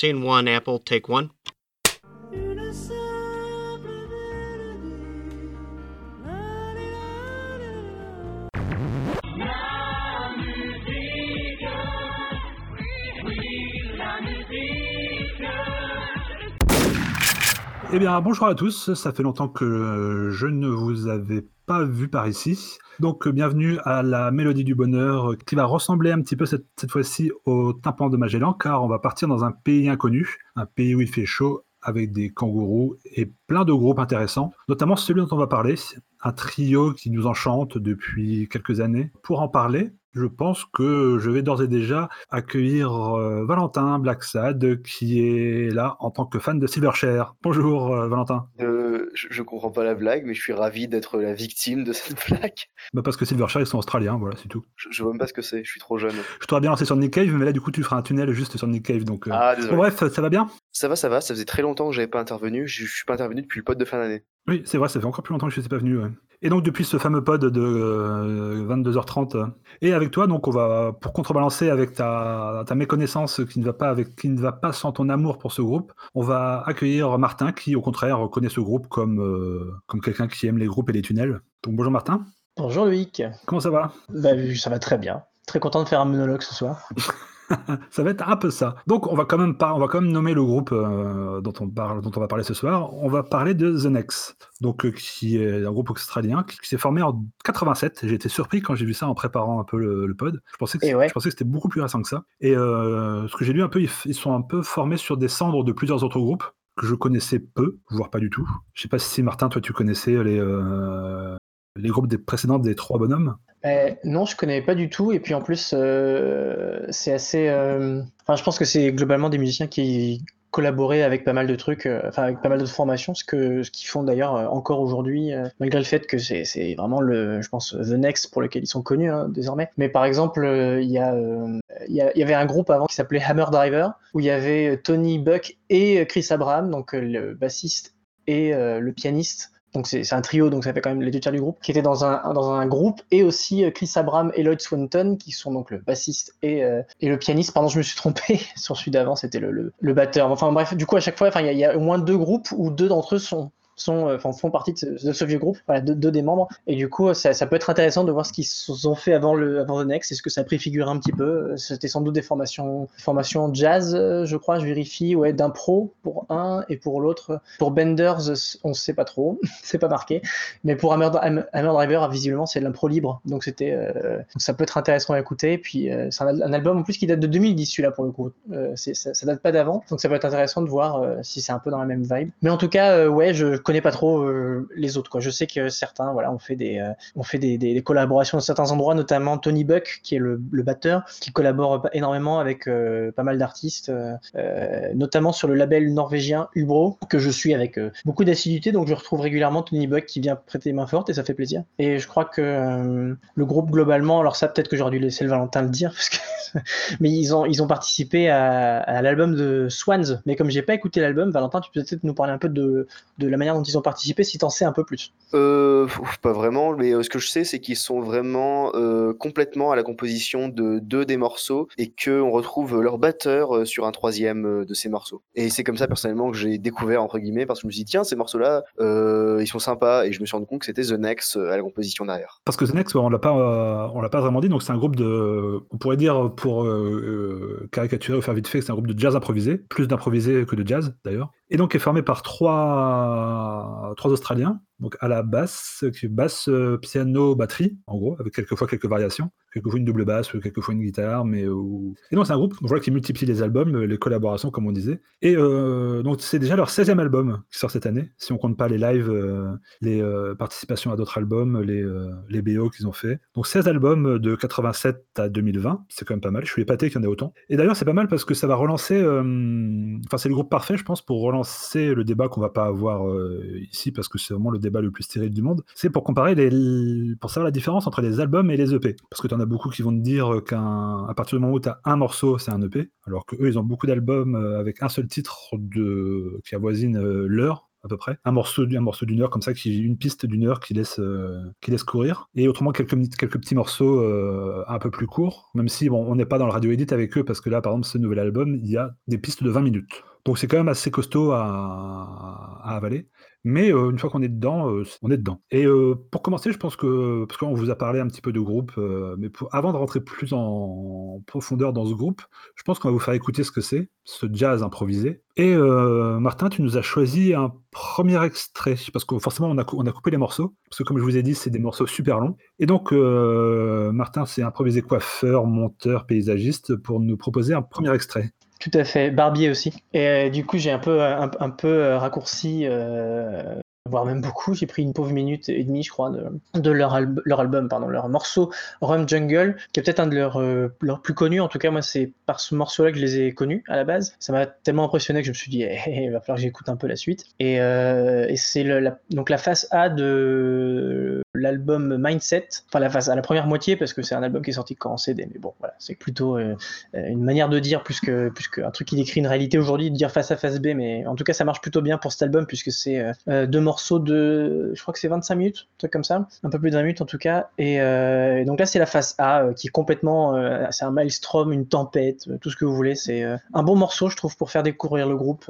Scene one, Apple, take one. Eh bien, bonjour à tous. Ça fait longtemps que je ne vous avais pas vu par ici. Donc, bienvenue à la Mélodie du Bonheur qui va ressembler un petit peu cette, cette fois-ci au tympan de Magellan, car on va partir dans un pays inconnu, un pays où il fait chaud avec des kangourous et plein de groupes intéressants, notamment celui dont on va parler, un trio qui nous enchante depuis quelques années. Pour en parler, je pense que je vais d'ores et déjà accueillir euh, Valentin Blacksad, qui est là en tant que fan de Silverchair. Bonjour euh, Valentin. Euh, je, je comprends pas la blague, mais je suis ravi d'être la victime de cette blague. Bah parce que Silverchair, ils sont australiens, voilà, c'est tout. Je, je vois même pas ce que c'est, je suis trop jeune. Je t'aurais bien lancé sur Nick Cave, mais là, du coup, tu feras un tunnel juste sur Nick Cave. Donc, euh. Ah. Bon, bref, ça va bien? Ça va, ça va, ça faisait très longtemps que j'avais pas intervenu, je, je suis pas intervenu depuis le pote de fin d'année. Oui, c'est vrai, ça fait encore plus longtemps que je ne suis pas venu. ouais. Et donc, depuis ce fameux pod de euh, 22h30, euh, et avec toi, donc, on va, pour contrebalancer avec ta, ta méconnaissance qui ne, va pas avec, qui ne va pas sans ton amour pour ce groupe, on va accueillir Martin, qui, au contraire, connaît ce groupe comme, euh, comme quelqu'un qui aime les groupes et les tunnels. Donc, bonjour Martin. Bonjour Loïc. Comment ça va? Bah, ça va très bien. Très content de faire un monologue ce soir. Ça va être un peu ça. Donc, on va quand même, pas, on va quand même nommer le groupe euh, dont, on parle, dont on va parler ce soir. On va parler de The Next, donc, euh, qui est un groupe australien qui, qui s'est formé en 87. J'ai été surpris quand j'ai vu ça en préparant un peu le, le pod. Je pensais que, Et ouais. je pensais que c'était beaucoup plus récent que ça. Et euh, ce que j'ai lu un peu, ils, sont un peu formés sur des cendres de plusieurs autres groupes que je connaissais peu, voire pas du tout. Je sais pas si Martin, toi, tu connaissais les, euh, les groupes précédents des trois bonhommes. Euh, non, je connais pas du tout. Et puis en plus, euh, c'est assez. euh, Enfin, je pense que c'est globalement des musiciens qui collaboraient avec pas mal de trucs, euh, enfin avec pas mal d'autres formations, ce que ce qu'ils font d'ailleurs encore aujourd'hui, malgré le fait que c'est vraiment le, je pense, the next pour lequel ils sont connus hein, désormais. Mais par exemple, il y a il y, avait un groupe avant qui s'appelait Hammer Driver où il y avait Tony Buck et Chris Abraham, donc le bassiste et le pianiste. Donc c'est un trio, donc ça fait quand même les deux tiers du groupe, qui étaient dans un, dans un groupe, et aussi euh, Chris Abraham et Lloyd Swanton, qui sont donc le bassiste et, euh, et le pianiste. Pardon, je me suis trompé, sur celui d'avant, c'était le, le, le batteur. Enfin bref, du coup, à chaque fois, il y, y a au moins deux groupes où deux d'entre eux sont euh, font partie de ce, ce vieux groupe, deux, des membres, et du coup, ça, peut être intéressant de voir ce qu'ils ont fait avant le avant The Next, est-ce que ça préfigure un petit peu, c'était sans doute des formations, formations jazz, euh, je crois, je vérifie, ouais, d'impro pour un, et pour l'autre, pour Benders, on sait pas trop, c'est pas marqué, mais pour Hammer, Hammer Driver, visiblement, c'est de l'impro libre. Donc, c'était, euh, ça peut être intéressant à écouter. Puis, c'est un, album en plus qui date de 2010, celui-là, pour le coup. Ça, ça date pas d'avant. Donc, ça peut être intéressant de voir si c'est un peu dans la même vibe. Mais en tout cas, ouais, je connais pas trop euh, les autres, quoi. Je sais que certains, voilà, ont fait des, euh, fait des, collaborations dans certains endroits, notamment Tony Buck, qui est le, batteur, qui collabore énormément avec euh, pas mal d'artistes, euh, notamment sur le label norvégien Ubro, que je suis avec beaucoup d'assiduité, donc je retrouve régulièrement Tony Buck qui vient prêter main forte et ça fait plaisir. Et je crois que le groupe globalement, alors ça peut-être que j'aurais dû laisser le Valentin le dire, parce que mais ils ont, ils ont participé à, à l'album de Swans. Mais comme j'ai pas écouté l'album, Valentin, tu peux peut-être nous parler un peu de, de la manière dont ils ont participé, si t'en sais un peu plus. Euh, pas vraiment, mais euh, ce que je sais, c'est qu'ils sont vraiment euh, complètement à la composition de deux des morceaux et qu'on retrouve leur batteur sur un troisième de ces morceaux. Et c'est comme ça, personnellement, que j'ai découvert, entre guillemets, parce que je me suis dit, tiens, ces morceaux-là, euh, ils sont sympas, et je me suis rendu compte que c'était The Next à la composition derrière. Parce que The Next, on l'a pas, euh, on l'a pas vraiment dit. Donc c'est un groupe de, on pourrait dire pour euh, euh, caricaturer ou faire vite fait, que c'est un groupe de jazz improvisé, plus d'improvisé que de jazz d'ailleurs. Et donc est formé par trois, trois Australiens. Donc à la basse, basse, euh, piano, batterie, en gros, avec quelquefois quelques variations, quelquefois une double basse, quelquefois une guitare, mais euh, et donc c'est un groupe, qui multiplie les albums, les collaborations comme on disait. Et euh, donc c'est déjà leur 16e album qui sort cette année, si on compte pas les lives, les participations à d'autres albums, les, les BO qu'ils ont fait. Donc 16 albums de 87 à 2020, c'est quand même pas mal. Je suis épaté qu'il y en ait autant. Et d'ailleurs, c'est pas mal parce que ça va relancer. Enfin, c'est le groupe parfait, je pense, pour relancer le débat qu'on va pas avoir ici parce que c'est vraiment le débat le plus stérile du monde. C'est pour comparer les, pour savoir la différence entre les albums et les EP. Parce que tu en as beaucoup qui vont te dire qu'à partir du moment où tu as un morceau, c'est un EP, alors que eux, ils ont beaucoup d'albums euh, avec un seul titre de qui avoisine euh, l'heure à peu près. Un morceau, un morceau d'une heure comme ça, qui, une piste d'une heure qui laisse, qui laisse courir. Et autrement, quelques, quelques petits morceaux un peu plus courts, même si bon, on n'est pas dans le radio edit avec eux, parce que là, par exemple, ce nouvel album, il y a des pistes de 20 minutes. Donc c'est quand même assez costaud à avaler. Mais euh, une fois qu'on est dedans, euh, on est dedans. Et euh, pour commencer, je pense que, parce qu'on vous a parlé un petit peu de groupe, mais avant de rentrer plus en profondeur dans ce groupe, je pense qu'on va vous faire écouter ce que c'est, ce jazz improvisé. Et Martin, tu nous as choisi un premier extrait, parce que forcément on a, on a coupé les morceaux, parce que comme je vous ai dit, c'est des morceaux super longs. Et donc Martin s'est improvisé coiffeur, monteur, paysagiste pour nous proposer un premier extrait. Tout à fait, Barbier aussi. Et euh, du coup, j'ai un peu, un, peu euh, raccourci, euh, voire même beaucoup. J'ai pris une pauvre minute et demie, je crois, de, leur, leur, album, pardon, leur morceau Rum Jungle, qui est peut-être un de leurs, leurs plus connus. En tout cas, moi, c'est par ce morceau-là que je les ai connus à la base. Ça m'a tellement impressionné que je me suis dit, eh, eh, il va falloir que j'écoute un peu la suite. Et, c'est donc la face A de l'album Mindset, enfin la phase à la première moitié parce que c'est un album qui est sorti quand en CD, mais bon voilà, c'est plutôt euh, une manière de dire plus que, plus un truc qui décrit une réalité aujourd'hui, de dire face à face B, mais en tout cas ça marche plutôt bien pour cet album puisque c'est euh, euh, deux morceaux de, je crois que c'est 25 minutes, un truc comme ça, un peu plus d'un minute en tout cas, et, donc là c'est la face A qui est complètement, c'est un maelstrom, une tempête, tout ce que vous voulez, c'est un bon morceau je trouve pour faire découvrir le groupe,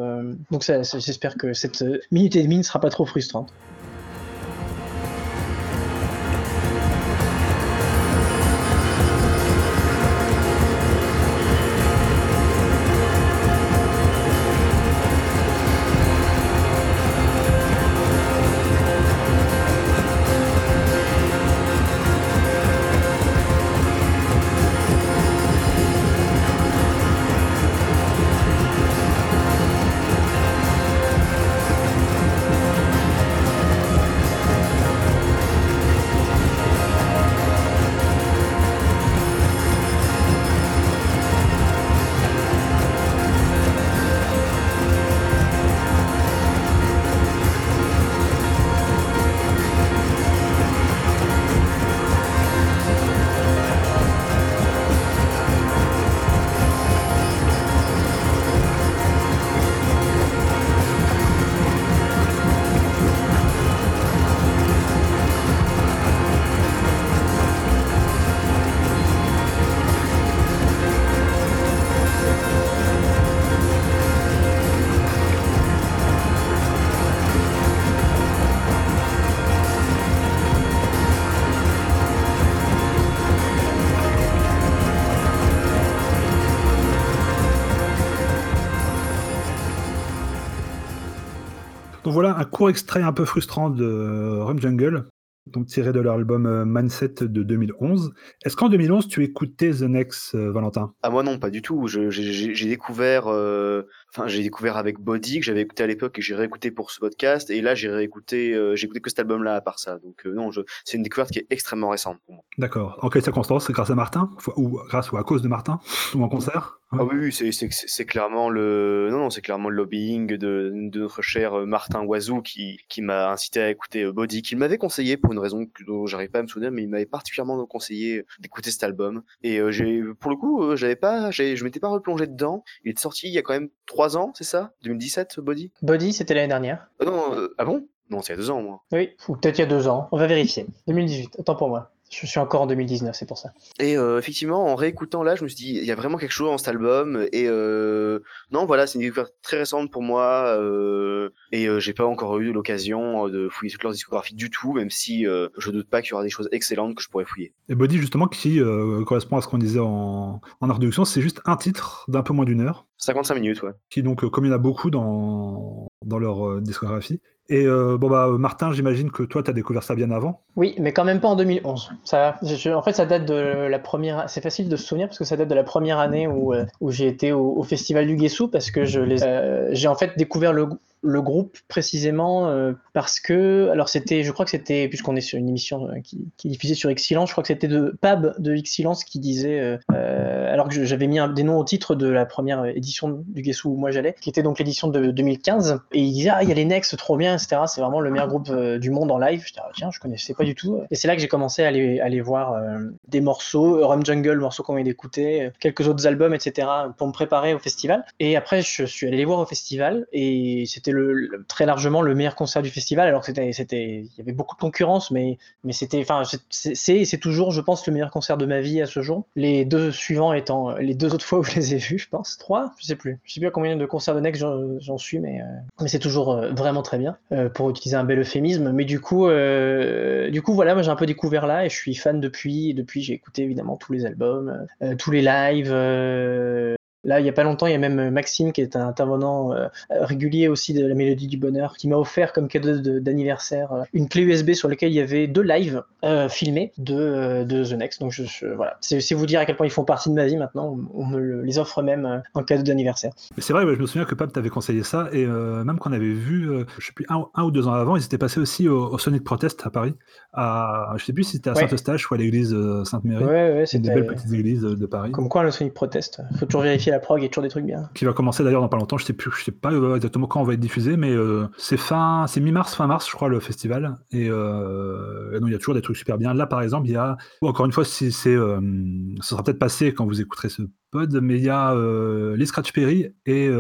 donc j'espère que cette minute et demie ne sera pas trop frustrante. Voilà un court extrait un peu frustrant de euh, Rum Jungle, tiré de leur album euh, Mindset de 2011. Est-ce qu'en 2011 tu écoutais The Next, euh, Valentin? Ah moi non, pas du tout. J'ai découvert, enfin j'ai découvert avec Body que j'avais écouté à l'époque et j'ai réécouté pour ce podcast. Et là j'ai réécouté, j'ai écouté que cet album-là à part ça. Donc non, c'est une découverte qui est extrêmement récente pour moi. D'accord. En quelle circonstance C'est grâce à Martin? Ou grâce ou à cause de Martin? Ou en concert? Ah oui, c'est, c'est, clairement le non non c'est clairement le lobbying de, de notre cher euh, Martin Oiseau qui, qui m'a incité à écouter euh, Body, qu'il m'avait conseillé pour une raison dont j'arrive pas à me souvenir, mais il m'avait particulièrement conseillé d'écouter cet album. Et euh, j'ai pour le coup j'avais pas je m'étais pas replongé dedans. Il est sorti il y a quand même trois ans, c'est ça? 2017 Body Body c'était l'année dernière. Ah non ah bon? Non c'est il y a deux ans moi. Oui ou peut-être il y a deux ans. On va vérifier. 2018. Autant pour moi. Je suis encore en 2019, c'est pour ça. Et euh, effectivement, en réécoutant là, je me suis dit, il y a vraiment quelque chose dans cet album. Et euh, non, voilà, c'est une découverte très récente pour moi. Euh, et euh, j'ai pas encore eu l'occasion de fouiller toute leur discographie du tout, même si euh, je doute pas qu'il y aura des choses excellentes que je pourrais fouiller. Et Body, justement, qui correspond à ce qu'on disait en, en introduction, c'est juste un titre d'un peu moins d'une heure. 55 minutes, ouais. Qui donc, comme il y en a beaucoup dans, dans leur discographie, et euh, bon bah Martin, j'imagine que toi tu as découvert ça bien avant. Oui, mais quand même pas en 2011. Ça, en fait, ça date de la première. C'est facile de se souvenir parce que ça date de la première année où, euh, où j'ai été au, festival du Guessou parce que je euh, j'ai en fait découvert le, le groupe précisément parce que alors c'était je crois que c'était puisqu'on est sur une émission qui, qui diffusait sur Excellence je crois que c'était de Pab de Excellence qui disait alors que j'avais mis des noms au titre de la première édition du Guessou où moi j'allais qui était donc l'édition de 2015 et il disait ah il y a les Next trop bien C'est vraiment le meilleur groupe du monde en live. Je dis, ah, tiens, je connaissais pas du tout. Et c'est là que j'ai commencé à aller, voir des morceaux, Rum Jungle, le morceau qu'on vient d'écouter, quelques autres albums, etc. pour me préparer au festival. Et après, je suis allé les voir au festival et c'était très largement le meilleur concert du festival. Alors que c'était, il y avait beaucoup de concurrence, mais, c'était, enfin, c'est, toujours, je pense, le meilleur concert de ma vie à ce jour. Les deux suivants étant les deux autres fois où je les ai vus, je pense. Trois, je sais plus. Je sais plus à combien de concerts de Next j'en suis, mais, euh, c'est toujours euh, vraiment très bien, euh, pour utiliser un bel euphémisme. Mais du coup, du coup voilà, moi j'ai un peu découvert là et je suis fan depuis. Depuis, j'ai écouté évidemment tous les albums, tous les lives. Là, il n'y a pas longtemps, il y a même euh, Maxime, qui est un intervenant euh, régulier aussi de la Mélodie du Bonheur, qui m'a offert comme cadeau d'anniversaire euh, une clé USB sur laquelle il y avait deux lives filmés de, de, The Next. Donc je, voilà, c'est vous dire à quel point ils font partie de ma vie maintenant. On, me les offre même en cadeau d'anniversaire. C'est vrai, je me souviens que Pab t'avait conseillé ça, et même qu'on avait vu, je sais plus, un, ou deux ans avant, ils étaient passés aussi au, Sonic Protest à Paris. À, je sais plus si c'était à Saint-Eustache ou à l'église Sainte-Marie. Ouais, ouais, c'était une des belles petites églises de Paris. Comme quoi le Sonic Protest, faut toujours vérifier la prog, il y a toujours des trucs bien. Qui va commencer d'ailleurs dans pas longtemps, je sais plus, je sais pas euh, exactement quand on va être diffusé, mais euh, c'est fin, c'est mi-mars, fin mars, je crois, le festival. Et, euh, il y a toujours des trucs super bien. Là, par exemple, il y a, encore une fois, si c'est, euh, ça sera peut-être passé quand vous écouterez ce pod, mais il y a les Scratch Perry et.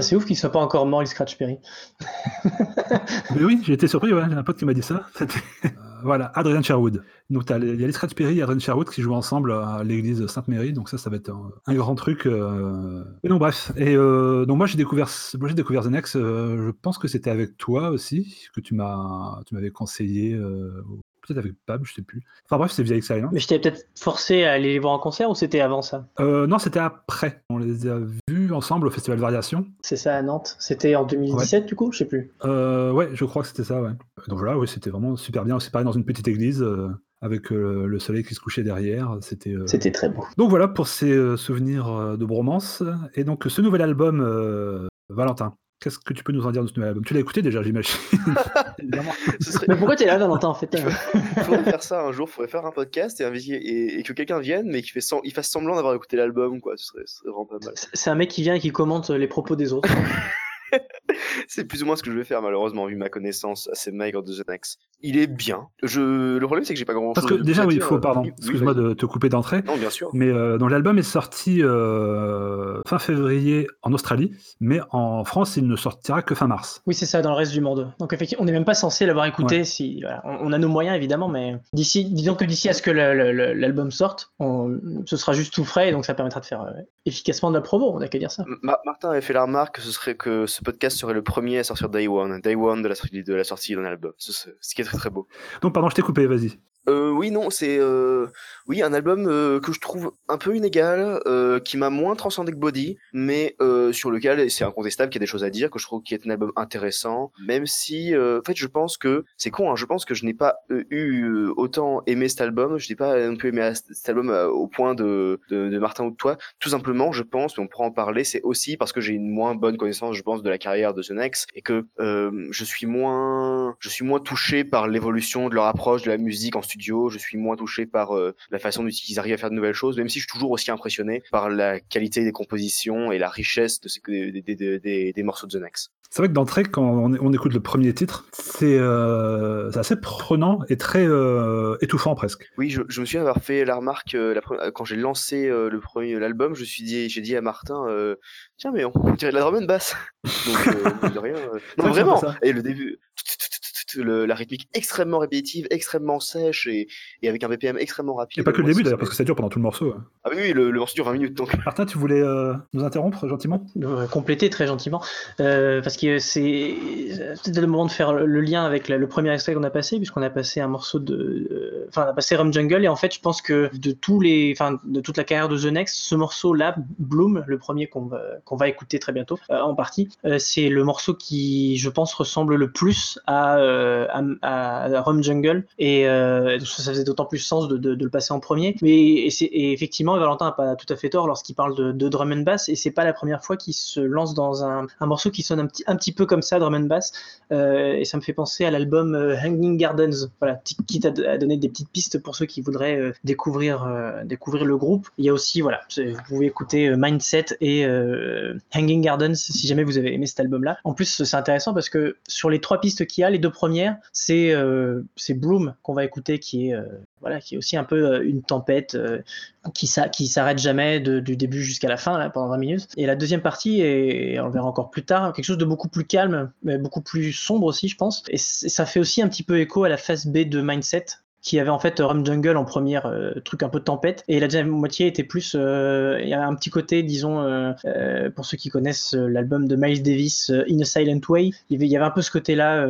C'est ouf qu'il soit pas encore mort, les Scratch Perry. mais oui, j'ai été surpris, ouais, j'ai un pote qui m'a dit ça. voilà, Adrian Sherwood. Donc il y a Scratch Perry et Adrian Sherwood qui jouent ensemble à l'église Sainte-Marie, donc ça, ça va être un, grand truc. Euh... Et non, bref. Et euh, donc moi, j'ai découvert, moi, découvert euh, je pense que c'était avec toi aussi, que tu m'as, tu m'avais conseillé, euh, peut-être avec Pab, je sais plus. Enfin bref, c'est via Experience. Mais je t'avais peut-être forcé à aller les voir en concert ou c'était avant ça? Non, c'était après. On les a vus ensemble au Festival Variation. C'est ça à Nantes. C'était en 2017 du coup, je sais plus. ouais, je crois que c'était ça, ouais. Donc voilà, oui, c'était vraiment super bien. C'est pareil dans une petite église avec euh, le soleil qui se couchait derrière. C'était euh, C'était très beau. Donc voilà pour ces euh, souvenirs de bromance. Et donc ce nouvel album, Valentin. Qu'est-ce que tu peux nous en dire de ce nouvel album? Tu l'as écouté déjà, j'imagine. Mais pourquoi tu es là, Valentin, en fait? Il faudrait faire ça un jour, il faudrait faire un podcast et, et, que quelqu'un vienne, mais qu'il fait il fasse semblant d'avoir écouté l'album, quoi. Ce serait, ce serait, vraiment pas mal. C'est un mec qui vient et qui commente les propos des autres. c'est plus ou moins ce que je vais faire, malheureusement, vu ma connaissance assez maigre de The Next. Il est bien. Je... Le problème, c'est que j'ai pas grand chose Parce que déjà, oui, il faut, pardon, excuse-moi de te couper d'entrée. Non, bien sûr. Mais euh, l'album est sorti euh, fin février en Australie, mais en France, il ne sortira que fin mars. Oui, c'est ça, dans le reste du monde. Donc, effectivement, on n'est même pas censé l'avoir écouté. Si, on, a nos moyens, évidemment, mais d'ici, disons que d'ici à ce que l'album sorte, ce sera juste tout frais, et donc ça permettra de faire euh, efficacement de la promo, on n'a qu'à dire ça. Martin avait fait la remarque que ce serait que ce podcast serait le premier à sortir Day One, Day One de la, de la sortie d'un album, ce, ce, qui est très très beau. Donc pardon, je t'ai coupé, vas-y. Euh, oui, non, c'est euh, oui un album euh, que je trouve un peu inégal, euh, qui m'a moins transcendé que Body, mais euh, sur lequel c'est incontestable qu'il y a des choses à dire, que je trouve qu'il est un album intéressant, même si en fait je pense que c'est con, hein, je pense que je n'ai pas eu autant aimé cet album, je n'ai pas non plus aimé cet album au point de, de, de, Martin ou de toi, tout simplement je pense, mais on pourra en parler, c'est aussi parce que j'ai une moins bonne connaissance, je pense, de la carrière de The Next et que je suis moins je suis moins touché par l'évolution de leur approche de la musique en studio je suis moins touché par euh, la façon dont ils arrivent à faire de nouvelles choses, même si je suis toujours aussi impressionné par la qualité des compositions et la richesse de des, des, morceaux de The Next. C'est vrai que d'entrée, quand on, écoute le premier titre, c'est euh, assez prenant et très euh, étouffant presque. Oui, je, me souviens avoir fait la remarque la, quand j'ai lancé le premier l'album, je suis dit, j'ai dit à Martin, tiens mais on, dirait de la drum and bass. Donc rien. non vraiment. Et le début la rythmique extrêmement répétitive, extrêmement sèche et, et, avec un BPM extrêmement rapide. Et pas que le début d'ailleurs, parce que ça dure pendant tout le morceau. Ah oui, le, morceau dure 20 minutes. Donc. Martin, tu voulais euh, nous interrompre gentiment? Compléter très gentiment, euh, parce que c'est peut-être le moment de faire le lien avec le premier extrait qu'on a passé, puisqu'on a passé un morceau de. Euh, enfin, on a passé Rum Jungle, et en fait, je pense que de, tous les, enfin, de toute la carrière de The Next, ce morceau-là, Bloom, le premier qu'on va, qu'on va écouter très bientôt, en partie, c'est le morceau qui, je pense, ressemble le plus à à, à Rum Jungle et ça faisait d'autant plus sens de, le passer en premier. Mais effectivement, Valentin n'a pas tout à fait tort lorsqu'il parle de, drum and bass et c'est pas la première fois qu'il se lance dans un, morceau qui sonne un petit, peu comme ça, drum and bass. et ça me fait penser à l'album Hanging Gardens, voilà, quitte à, donner des petites pistes pour ceux qui voudraient découvrir, découvrir le groupe. Il y a aussi, voilà, vous pouvez écouter Mindset et Hanging Gardens si jamais vous avez aimé cet album-là. En plus, c'est intéressant parce que sur les trois pistes qu'il y a, les deux premières, c'est euh, Bloom qu'on va écouter, qui est euh, voilà, qui aussi un peu euh, une tempête qui, s'arrête jamais du début jusqu'à la fin pendant 20 minutes. Et la deuxième partie, et on le verra encore plus tard, quelque chose de beaucoup plus calme, mais beaucoup plus sombre aussi, je pense. Et ça fait aussi un petit peu écho à la phase B de Mindset, qui avait en fait Rum Jungle en première euh, truc un peu tempête. Et la deuxième moitié était plus euh, il y avait un petit côté disons euh, pour ceux qui connaissent l'album de Miles Davis In a Silent Way. Il y avait, un peu ce côté là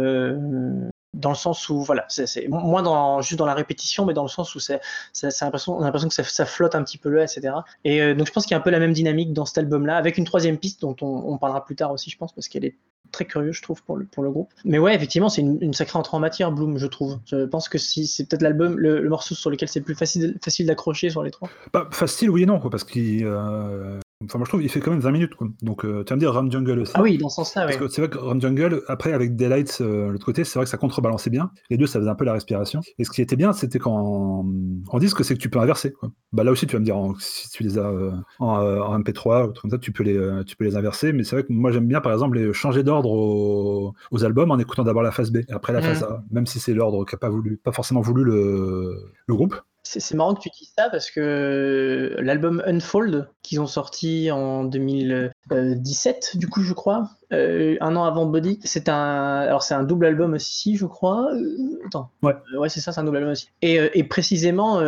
dans le sens où voilà c'est moins dans juste dans la répétition mais dans le sens où c'est on a l'impression que ça, ça, flotte un petit peu là etc et donc je pense qu'il y a un peu la même dynamique dans cet album là avec une troisième piste dont on, on parlera plus tard aussi je pense parce qu'elle est très curieux, je trouve, pour le, pour le groupe. Mais ouais, effectivement, c'est une, sacrée entrée en matière, Bloom, je trouve. Je pense que si, c'est peut-être l'album, le, morceau sur lequel c'est le plus facile, facile d'accrocher sur les trois. Bah, facile, oui et non, quoi, parce qu'il. Euh, Enfin, moi je trouve il fait quand même 20 minutes. Quoi. Donc euh, tu vas me dire Ram Jungle aussi. Ah oui, dans ce sens-là, Parce que c'est vrai que Ram Jungle, après avec Daylight, euh, l'autre côté, c'est vrai que ça contrebalançait bien. Les deux, ça faisait un peu la respiration. Et ce qui était bien, c'était qu'en en disque, c'est que tu peux inverser. Quoi. Bah, là aussi, tu vas me dire, si tu les as euh, en, euh, en, MP3 ou comme ça, tu peux, les, tu peux les inverser. Mais c'est vrai que moi j'aime bien, par exemple, les changer d'ordre aux, aux, albums en écoutant d'abord la phase B et après la phase A, même si c'est l'ordre qu'a pas voulu, pas forcément voulu le, le groupe. C'est marrant que tu dises ça parce que l'album Unfold qu'ils ont sorti en 2017, du coup, je crois, euh, un an avant Body, c'est un, alors c'est un double album aussi, je crois. Euh, attends, ouais, ouais, c'est ça, c'est un double album aussi. Et, euh, et précisément,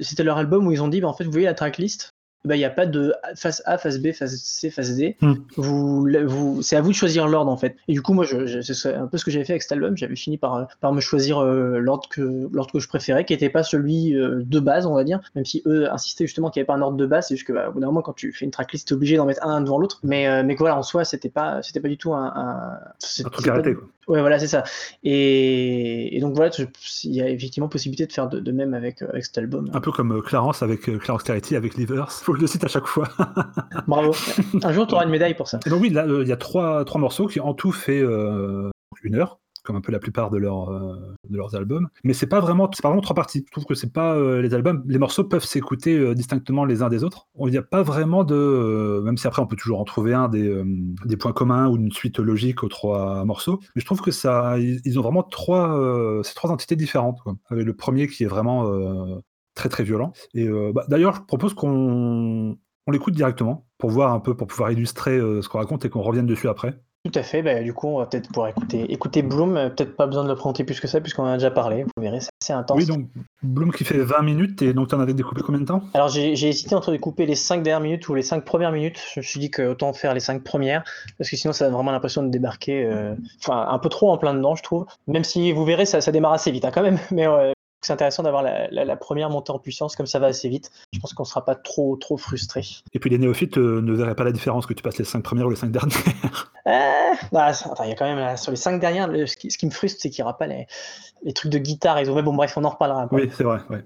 c'était leur album où ils ont dit, bah, en fait, vous voyez la tracklist, il n'y a pas de phase A, phase B, phase C, phase D. Hmm. Vous, vous, c'est à vous de choisir l'ordre en fait. Et du coup, moi, je, c'est un peu ce que j'avais fait avec cet album. J'avais fini par, par me choisir euh, l'ordre que, l'ordre que je préférais, qui n'était pas celui euh, de base, on va dire. Même si eux insistaient justement qu'il n'y avait pas un ordre de base. C'est juste que, bah, au bout d'un moment, quand tu fais une tracklist, tu es obligé d'en mettre un devant l'autre. Mais, euh, mais voilà, en soi, c'était pas, c'était pas du tout un. Un, un truc arrêté, quoi. Ouais, voilà, c'est ça. Et, et, donc voilà, il y a effectivement possibilité de faire de, de même avec, avec cet album. Un peu comme Clarence avec Clarence Clarity avec Livers. Faut que je le cite à chaque fois. Bravo. Un jour, tu auras une médaille pour ça. Et donc oui, là, il y a trois, trois morceaux qui en tout fait euh, une heure comme un peu la plupart de, leur, euh, de leurs albums. Mais c'est pas vraiment, c'est pas vraiment trois parties. Je trouve que c'est pas euh, les albums, les morceaux peuvent s'écouter euh, distinctement les uns des autres. Il n'y a pas vraiment de, même si après on peut toujours en trouver un des, des points communs ou une suite logique aux trois morceaux. Mais je trouve que ça, ils, ont vraiment trois, ces trois entités différentes. Quoi. Avec le premier qui est vraiment très très violent. Et bah, d'ailleurs, je propose qu'on on l'écoute directement pour voir un peu, pour pouvoir illustrer ce qu'on raconte et qu'on revienne dessus après. Tout à fait, bah, du coup on va peut-être pouvoir écouter, écouter Bloom, euh, peut-être pas besoin de le présenter plus que ça puisqu'on en a déjà parlé, vous verrez, c'est assez intense. Oui, donc Bloom qui fait 20 minutes et donc tu en avais découpé combien de temps? Alors j'ai hésité entre découper les 5 dernières minutes ou les 5 premières minutes, je me suis dit que autant faire les 5 premières parce que sinon ça donne vraiment l'impression de débarquer, euh, enfin un peu trop en plein dedans je trouve, même si vous verrez ça, ça démarre assez vite hein, quand même, mais c'est intéressant d'avoir la, première montée en puissance, comme ça va assez vite. Je pense qu'on ne sera pas trop, trop frustré. Et puis les néophytes euh, ne verraient pas la différence que tu passes les 5 premières ou les 5 dernières. Euh, bah, il y a quand même, sur les 5 dernières, ce, qui, me frustre, c'est qu'il n'y aura pas les, les, trucs de guitare. Ils ont, mais bon, bref, on en reparlera. Oui, c'est vrai. Ouais.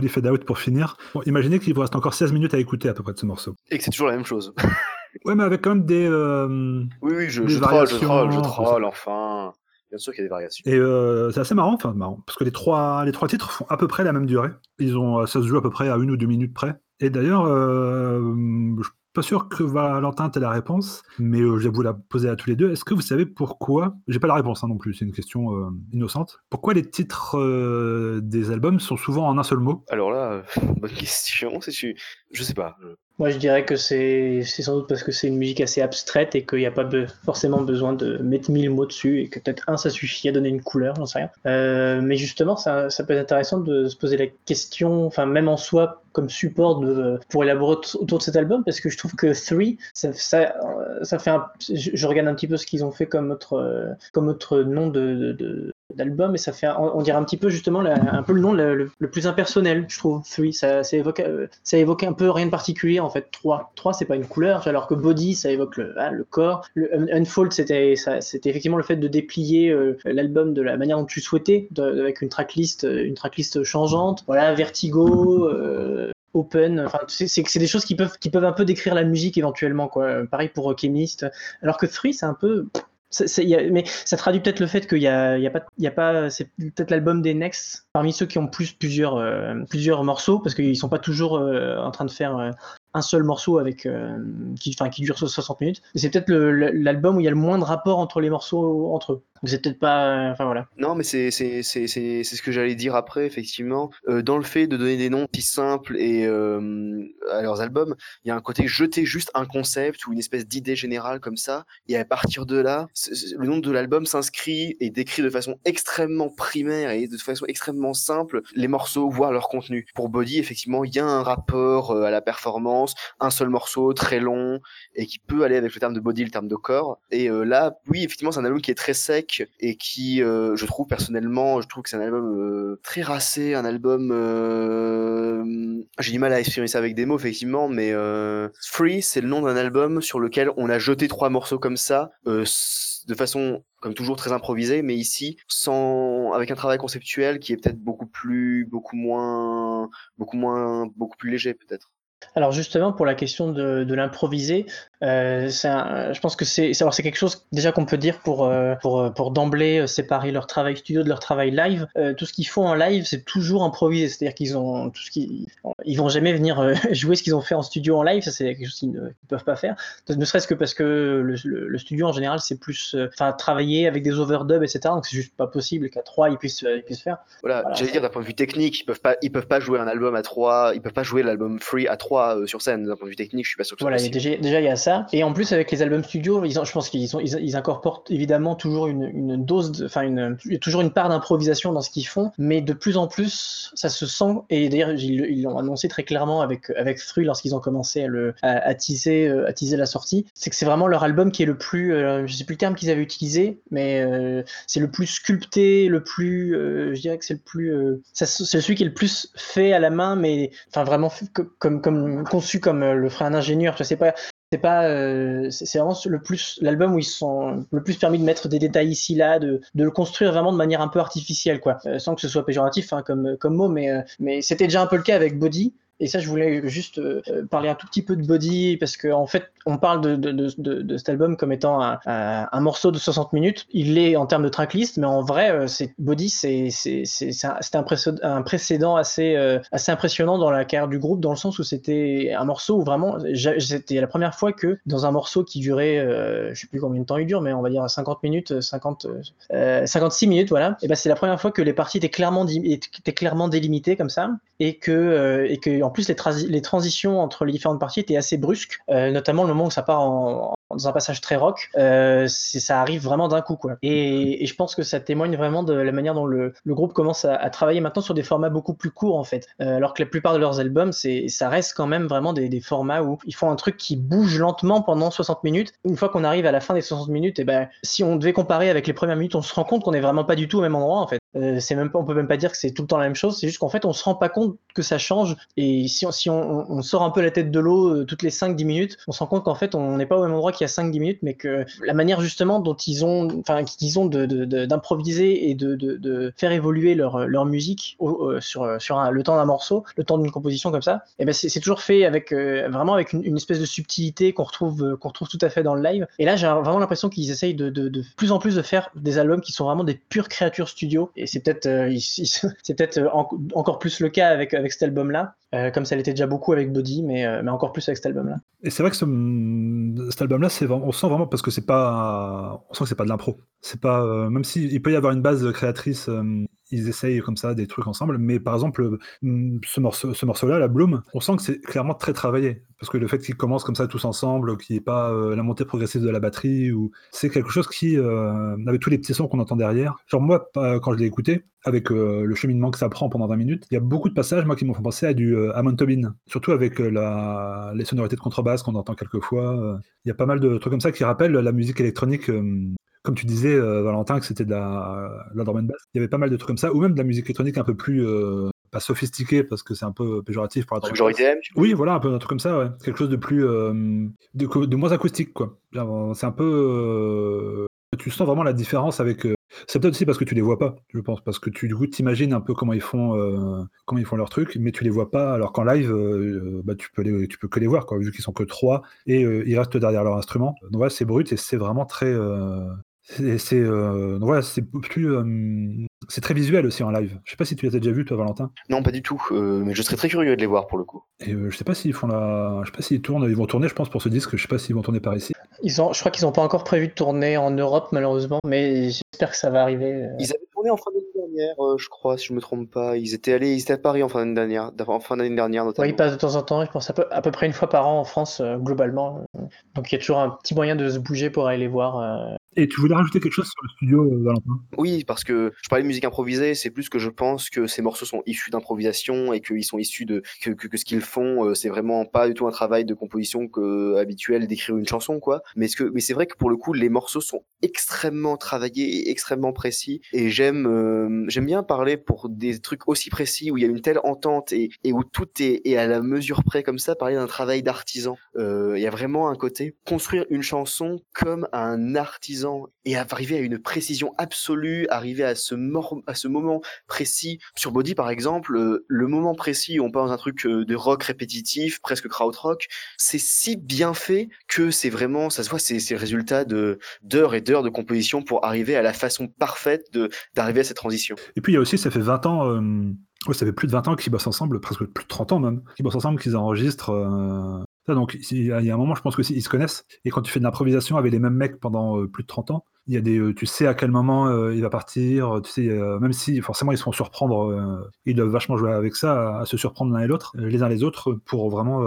Joli fade-out pour finir. Bon, imaginez qu'il vous reste encore 16 minutes à écouter à peu près de ce morceau. Et que c'est toujours la même chose. ouais, mais avec quand même des. Euh, oui, oui, je, je troll, je troll, je troll, enfin. Bien sûr qu'il y a des variations. Et euh, c'est assez marrant, enfin marrant, parce que les trois, les trois titres font à peu près la même durée. Ils ont, ça se joue à peu près à une ou deux minutes près. Et d'ailleurs, euh, je pas sûr que Valentin ait la réponse, mais euh, je vais vous la poser à tous les deux. Est-ce que vous savez pourquoi J'ai pas la réponse hein, non plus, c'est une question euh, innocente. Pourquoi les titres euh, des albums sont souvent en un seul mot? Alors là, bonne question. Je sais pas. Moi, je dirais que c'est sans doute parce que c'est une musique assez abstraite et qu'il n'y a pas forcément besoin de mettre mille mots dessus et que peut-être un, ça suffit à donner une couleur, j'en sais rien. Euh, mais justement, ça, ça, peut être intéressant de se poser la question, enfin, même en soi, comme support de, pour élaborer autour de cet album, parce que je trouve que Three, ça, ça, ça fait un, je, regarde un petit peu ce qu'ils ont fait comme autre, comme autre nom de, de, d'album et ça fait on dirait un petit peu justement un peu le nom le, plus impersonnel je trouve Three ça, ça évoque euh, ça évoque un peu rien de particulier en fait 3 3 c'est pas une couleur alors que Body ça évoque le, ah, le corps Unfold c'était c'était effectivement le fait de déplier euh, l'album de la manière dont tu souhaitais avec une tracklist euh, une tracklist changeante voilà Vertigo open. Enfin, c'est des choses qui peuvent, qui peuvent un peu décrire la musique éventuellement, quoi. Pareil pour Chemist. Alors que Three, c'est un peu, mais ça traduit peut-être le fait qu'il y a, y pas, c'est peut-être l'album des Next parmi ceux qui ont plus plusieurs, euh, plusieurs morceaux parce qu'ils sont pas toujours euh, en train de faire euh, un seul morceau avec qui, qui dure 60 minutes. C'est peut-être l'album où il y a le moins de rapport entre les morceaux entre eux. C'est peut-être pas. Enfin voilà. Non, mais c'est ce que j'allais dire après effectivement. Euh, dans le fait de donner des noms si simples et euh, à leurs albums, il y a un côté jeter juste un concept ou une espèce d'idée générale comme ça, et à partir de là, le nom de l'album s'inscrit et décrit de façon extrêmement primaire et de façon extrêmement simple les morceaux, voire leur contenu. Pour Body, effectivement, il y a un rapport euh, à la performance, un seul morceau très long et qui peut aller avec le terme de body, le terme de corps. Et euh, là, oui, effectivement, c'est un album qui est très sec et qui, euh, je trouve personnellement, je trouve que c'est un album euh, très racé, un album. Euh, j'ai du mal à exprimer ça avec des mots effectivement, mais Free, c'est le nom d'un album sur lequel on a jeté trois morceaux comme ça, de façon comme toujours très improvisée, mais ici sans avec un travail conceptuel qui est peut-être beaucoup plus, beaucoup moins, beaucoup moins, beaucoup plus léger peut-être. Alors justement, pour la question de, de l'improviser, euh, je pense que c'est quelque chose déjà qu'on peut dire pour, euh, pour, pour d'emblée euh, séparer leur travail studio de leur travail live. Euh, tout ce qu'ils font en live, c'est toujours improvisé, c'est-à-dire qu'ils ont tout ce qui ils vont jamais venir euh, jouer ce qu'ils ont fait en studio en live, ça c'est quelque chose qu'ils ne peuvent pas faire. Ne serait-ce que parce que le, le, studio en général c'est plus, enfin travailler avec des overdubs etc. Donc c'est juste pas possible qu'à trois ils puissent ils puissent faire. Voilà, j'allais dire d'un point de vue technique, ils peuvent pas ils peuvent pas jouer un album à trois, ils peuvent pas jouer l'album free à trois euh, sur scène. D'un point de vue technique, je suis pas sûr que Voilà, déjà, déjà il y a ça. Et en plus, avec les albums studio, ils je pense qu'ils ils, ils, incorporent évidemment toujours une, une dose, enfin, une, toujours une part d'improvisation dans ce qu'ils font, mais de plus en plus, ça se sent. Et d'ailleurs, ils l'ont annoncé très clairement avec, avec Fru lorsqu'ils ont commencé à, le, à, teaser, euh, à teaser la sortie. C'est que c'est vraiment leur album qui est le plus, euh, je sais plus le terme qu'ils avaient utilisé, mais c'est le plus sculpté, le plus, je dirais que c'est le plus, c'est celui qui est le plus fait à la main, mais enfin vraiment comme, comme conçu comme euh, le ferait un ingénieur. Sais pas. C'est pas, euh, c'est vraiment le plus l'album où ils sont le plus permis de mettre des détails ici là, de, de le construire vraiment de manière un peu artificielle quoi, euh, sans que ce soit péjoratif hein, comme comme mot, mais mais c'était déjà un peu le cas avec Body. Et ça, je voulais juste euh, parler un tout petit peu de Body, parce qu'en en fait, on parle de, cet album comme étant un, morceau de 60 minutes. Il l'est en termes de tracklist, mais en vrai, euh, c'est Body, c'est un, précédent assez, euh, assez impressionnant dans la carrière du groupe, dans le sens où c'était un morceau où vraiment, c'était la première fois que dans un morceau qui durait, je sais plus combien de temps il dure, mais on va dire 50 minutes, 50, 56 minutes, voilà. Ben c'est la première fois que les parties étaient clairement, étaient clairement délimitées comme ça, et que, et que plus, les, transitions entre les différentes parties étaient assez brusques, euh, notamment le moment où ça part en, dans un passage très rock, euh, ça arrive vraiment d'un coup. Et, je pense que ça témoigne vraiment de la manière dont le, groupe commence à, travailler maintenant sur des formats beaucoup plus courts, en fait. Euh, alors que la plupart de leurs albums, ça reste quand même vraiment des, formats où ils font un truc qui bouge lentement pendant 60 minutes. Une fois qu'on arrive à la fin des 60 minutes, et ben, si on devait comparer avec les premières minutes, on se rend compte qu'on est vraiment pas du tout au même endroit, en fait. Euh, c'est même pas, on peut même pas dire que c'est tout le temps la même chose. C'est juste qu'en fait, on se rend pas compte que ça change. Et si on, si on, on sort un peu la tête de l'eau euh, toutes les 5-10 minutes, on se rend compte qu'en fait, on n'est pas au même endroit qu'il y a 5-10 minutes, mais que la manière justement dont ils ont, enfin, qu'ils ont d'improviser de, de, et de, de, faire évoluer leur, leur musique au, sur, sur un, le temps d'un morceau, le temps d'une composition comme ça, et eh ben c'est toujours fait avec vraiment avec une, espèce de subtilité qu'on retrouve, qu'on retrouve tout à fait dans le live. Et là, j'ai vraiment l'impression qu'ils essayent de, de, de, plus en plus de faire des albums qui sont vraiment des pures créatures studio. Et c'est peut-être euh, c'est peut-être euh, encore plus le cas avec, avec cet album-là, euh, comme ça l'était déjà beaucoup avec Body, mais, mais encore plus avec cet album-là. Et c'est vrai que ce, cet album-là, on sent vraiment parce que c'est pas, on sent que c'est pas de l'impro. C'est pas, même s'il il peut y avoir une base créatrice ils essayent comme ça des trucs ensemble. Mais par exemple, ce morceau, ce morceau-là, la Bloom, on sent que c'est clairement très travaillé. Parce que le fait qu'ils commencent comme ça tous ensemble, qu'il n'y ait pas euh, la montée progressive de la batterie, c'est quelque chose qui, euh, avec tous les petits sons qu'on entend derrière. Genre moi, quand je l'ai écouté, avec euh, le cheminement que ça prend pendant 20 minutes, il y a beaucoup de passages, moi, qui m'ont fait penser à du Amon Tobin. Surtout avec les sonorités de contrebasse qu'on entend quelquefois. Il y a pas mal de trucs comme ça qui rappellent la musique électronique comme tu disais, euh, Valentin, que c'était de la, la drum bass, il y avait pas mal de trucs comme ça, ou même de la musique électronique un peu plus, euh, pas sophistiquée, parce que c'est un peu péjoratif pour la drum. Oui, voilà, un peu un truc comme ça, ouais. Quelque chose de plus, euh, de, de, moins acoustique, quoi. C'est un peu, tu sens vraiment la différence avec. c'est peut-être aussi parce que tu les vois pas, je pense, parce que tu du coup t'imagines un peu comment ils font, comment ils font leur truc, mais tu les vois pas. Alors qu'en live, bah, tu peux les, tu peux que les voir, quoi, vu qu'ils sont que trois et ils restent derrière leur instrument. Donc ouais, c'est brut et c'est vraiment très, c'est euh, voilà, c'est plus euh, c'est très visuel aussi en live. Je sais pas si tu les as déjà vus toi Valentin. Non, pas du tout, euh, mais je serais très curieux de les voir pour le coup. Et je sais pas s'ils font la je sais pas s'ils tournent, ils vont tourner je pense pour ce disque, je sais pas s'ils vont tourner par ici. Ils ont je crois qu'ils ont pas encore prévu de tourner en Europe malheureusement, mais j'espère que ça va arriver. Ils avaient tourné en fin dernière, je crois si je me trompe pas, ils étaient allés ils étaient à Paris en fin d'année dernière, en fin d'année dernière notamment. Oui, ils passent de temps en temps, je pense à peu, à peu près une fois par an en France globalement. Donc il y a toujours un petit moyen de se bouger pour aller les voir et tu voulais rajouter quelque chose sur le studio, euh, Valentin? Oui, parce que je parlais de musique improvisée, c'est plus que je pense que ces morceaux sont issus d'improvisation et qu'ils sont issus de que, que, ce qu'ils font, euh, c'est vraiment pas du tout un travail de composition que, habituel d'écrire une chanson, quoi. Mais ce que, mais c'est vrai que pour le coup, les morceaux sont extrêmement travaillés et extrêmement précis. Et j'aime, euh, j'aime bien parler pour des trucs aussi précis où il y a une telle entente et, où tout est, à la mesure près comme ça. Parler d'un travail d'artisan. Il y a vraiment un côté construire une chanson comme un artisan et arriver à une précision absolue, arriver à ce, moment précis. Sur Body, par exemple, euh, le moment précis où on parle d'un truc euh, de rock répétitif, presque krautrock, c'est si bien fait que c'est vraiment, ça se voit, c'est le résultat d'heures et d'heures de composition pour arriver à la façon parfaite d'arriver à cette transition. Et puis il y a aussi, ça fait 20 ans. Euh... ça fait plus de 20 ans qu'ils bossent ensemble, presque plus de 30 ans même, qu'ils bossent ensemble, qu'ils enregistrent euh, donc, il y a un moment, je pense qu'ils se connaissent. Et quand tu fais de l'improvisation avec les mêmes mecs pendant euh, plus de 30 ans, il y a des, tu sais à quel moment il va partir. Tu sais, même si forcément ils se font surprendre, ils doivent vachement jouer avec ça, à, se surprendre l'un et l'autre, les uns les autres, pour vraiment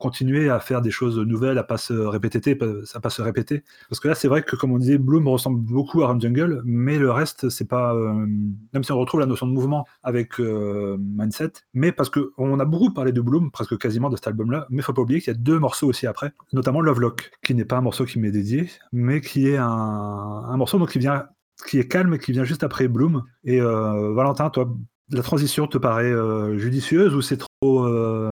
continuer à faire des choses nouvelles, à pas se répéter, à pas se répéter. Parce que là, c'est vrai que comme on disait, Bloom ressemble beaucoup à Run Jungle, mais le reste, c'est pas. Euh, même si on retrouve la notion de mouvement avec euh, Mindset, mais parce que on a beaucoup parlé de Bloom, presque quasiment de cet album-là, mais faut pas oublier qu'il y a deux morceaux aussi après, notamment Lovelock, qui n'est pas un morceau qui m'est dédié, mais qui est un, un morceau donc qui vient qui est calme et qui vient juste après Bloom. Et euh, Valentin, toi, la transition te paraît judicieuse ou c'est trop,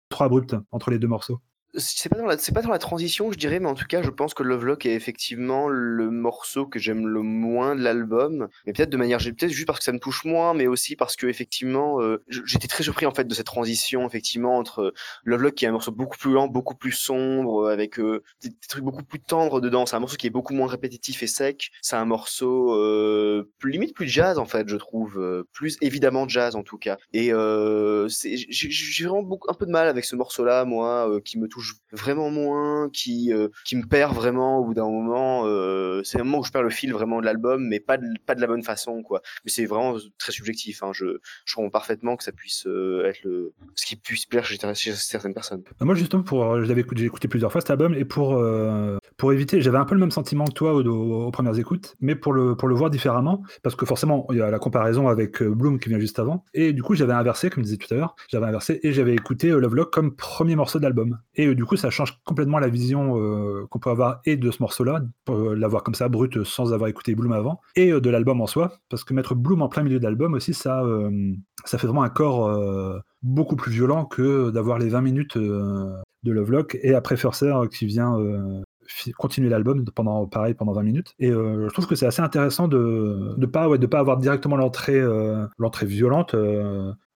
trop abrupte entre les deux morceaux? C'est pas dans la c'est pas dans la transition je dirais mais en tout cas je pense que Lovelock est effectivement le morceau que j'aime le moins de l'album. Mais peut-être de manière peut-être juste parce que ça me touche moins mais aussi parce que effectivement euh, j'étais très surpris en fait de cette transition effectivement entre Lovelock qui est un morceau beaucoup plus lent beaucoup plus sombre avec euh, des, trucs beaucoup plus tendres dedans. C'est un morceau qui est beaucoup moins répétitif et sec. C'est un morceau euh, plus limite plus jazz en fait je trouve euh, plus évidemment jazz en tout cas. Et euh, j'ai vraiment beaucoup un peu de mal avec ce morceau là moi qui me touche vraiment moins, qui euh, qui me perd vraiment au bout d'un moment. Euh, c'est un moment où je perds le fil vraiment de l'album, mais pas de, pas de la bonne façon quoi. Mais c'est vraiment très subjectif. Hein. Je comprends parfaitement que ça puisse euh, être le ce qui puisse plaire chez, certaines personnes. Moi justement pour je écouté plusieurs fois cet album et pour pour éviter, j'avais un peu le même sentiment que toi aux, premières écoutes, mais pour le, pour le voir différemment, parce que forcément, il y a la comparaison avec Bloom qui vient juste avant, et du coup, j'avais inversé, comme je disais tout à l'heure, j'avais inversé et j'avais écouté Love Lock comme premier morceau d'album. Et du coup, ça change complètement la vision qu'on peut avoir et de ce morceau-là, l'avoir comme ça brut sans avoir écouté Bloom avant, et de l'album en soi, parce que mettre Bloom en plein milieu d'album aussi, ça, ça fait vraiment un corps beaucoup plus violent que d'avoir les 20 minutes de Lovelock et après Furser qui vient continuer l'album pendant pareil pendant 20 minutes et je trouve que c'est assez intéressant de ne pas de pas avoir directement l'entrée l'entrée violente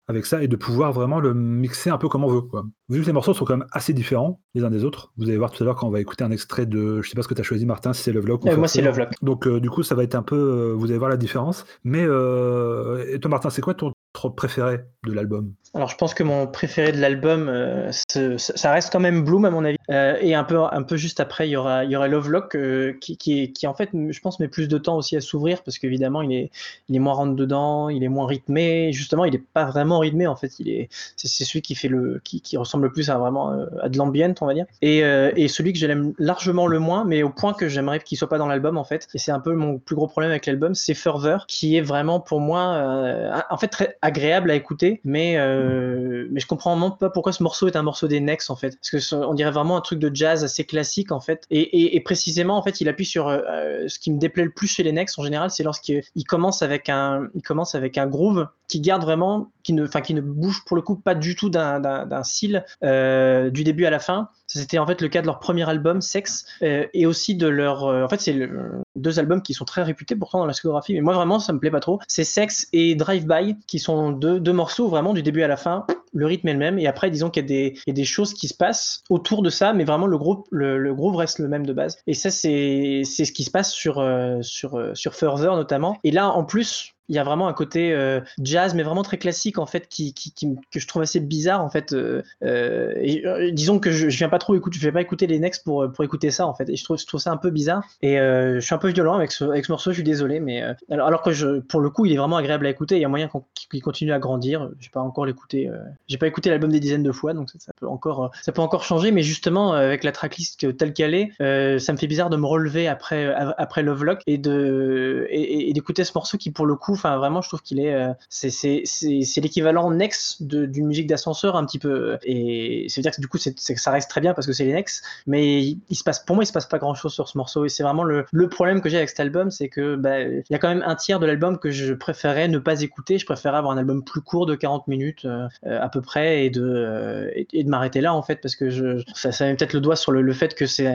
avec ça et de pouvoir vraiment le mixer un peu comme on veut. Quoi. Vu que les morceaux sont quand même assez différents les uns des autres, vous allez voir tout à l'heure quand on va écouter un extrait de, je sais pas ce que tu as choisi Martin, si c'est Love Lock euh, Moi c'est Love Lock. Donc du coup ça va être un peu, vous allez voir la différence. Mais et toi Martin, c'est quoi ton préféré de l'album? Alors je pense que mon préféré de l'album, euh, ça reste quand même Bloom à mon avis. Euh, et un peu, un peu juste après, il y aura, il y aura Lovelock euh, qui, qui, qui, en fait, je pense, met plus de temps aussi à s'ouvrir parce qu'évidemment, il est, il est moins rentre dedans, il est moins rythmé. Justement, il n'est pas vraiment rythmé en fait. Il est, c'est, celui qui fait le, qui, qui, ressemble le plus à vraiment à de l'ambient, on va dire. Et, et celui que j'aime largement le moins, mais au point que j'aimerais qu'il soit pas dans l'album en fait. Et c'est un peu mon plus gros problème avec l'album, c'est Further, qui est vraiment pour moi, en fait, très agréable à écouter, mais, euh, mais je comprends vraiment pas pourquoi ce morceau est un morceau des Nex en fait. Parce que on dirait vraiment un truc de jazz assez classique en fait. Et, et, précisément en fait, il appuie sur euh, ce qui me déplaît le plus chez les Nex en général, c'est lorsqu'il commence avec un, il commence avec un groove qui garde vraiment, qui ne, qui ne bouge pour le coup pas du tout d'un cil euh, du début à la fin. C'était en fait le cas de leur premier album, Sex, euh, et aussi de leur. Euh, en fait, c'est deux albums qui sont très réputés pourtant dans la discographie, mais moi vraiment ça me plaît pas trop. C'est Sex et Drive By qui sont deux, deux morceaux vraiment du début à la fin. Le rythme est le même, et après disons qu'il y, y, a des choses qui se passent autour de ça, mais vraiment le groupe, le, le groove reste le même de base. Et ça c'est ce qui se passe sur sur sur Further notamment. Et là en plus il y a vraiment un côté euh, jazz, mais vraiment très classique en fait, qui, que je trouve assez bizarre en fait. Euh, euh, disons que je, je viens pas trop écouter, je vais pas écouter les Next pour pour écouter ça en fait, et je trouve, ça un peu bizarre. Et je suis un peu violent avec ce, avec ce morceau, je suis désolé, mais alors, alors, que je, pour le coup, il est vraiment agréable à écouter. Il y a moyen qu'il continue à grandir. J'ai pas encore l'écouté, j'ai pas écouté l'album des dizaines de fois, donc ça, peut encore, ça peut encore changer. Mais justement, avec la tracklist telle qu'elle est, ça me fait bizarre de me relever après après Lovelock et et d'écouter ce morceau qui pour le coup Enfin, vraiment, je trouve qu'il est, euh, c'est l'équivalent Nex d'une musique d'ascenseur un petit peu. Et c'est à dire que du coup, c'est ça reste très bien parce que c'est les Nex, mais il, se passe, pour moi, il se passe pas grand chose sur ce morceau. Et c'est vraiment le, le, problème que j'ai avec cet album, c'est que bah, il y a quand même un tiers de l'album que je préférais ne pas écouter. Je préférais avoir un album plus court de 40 minutes euh, à peu près et de, et, de m'arrêter là en fait parce que je, ça, met peut-être le doigt sur le, fait que c'est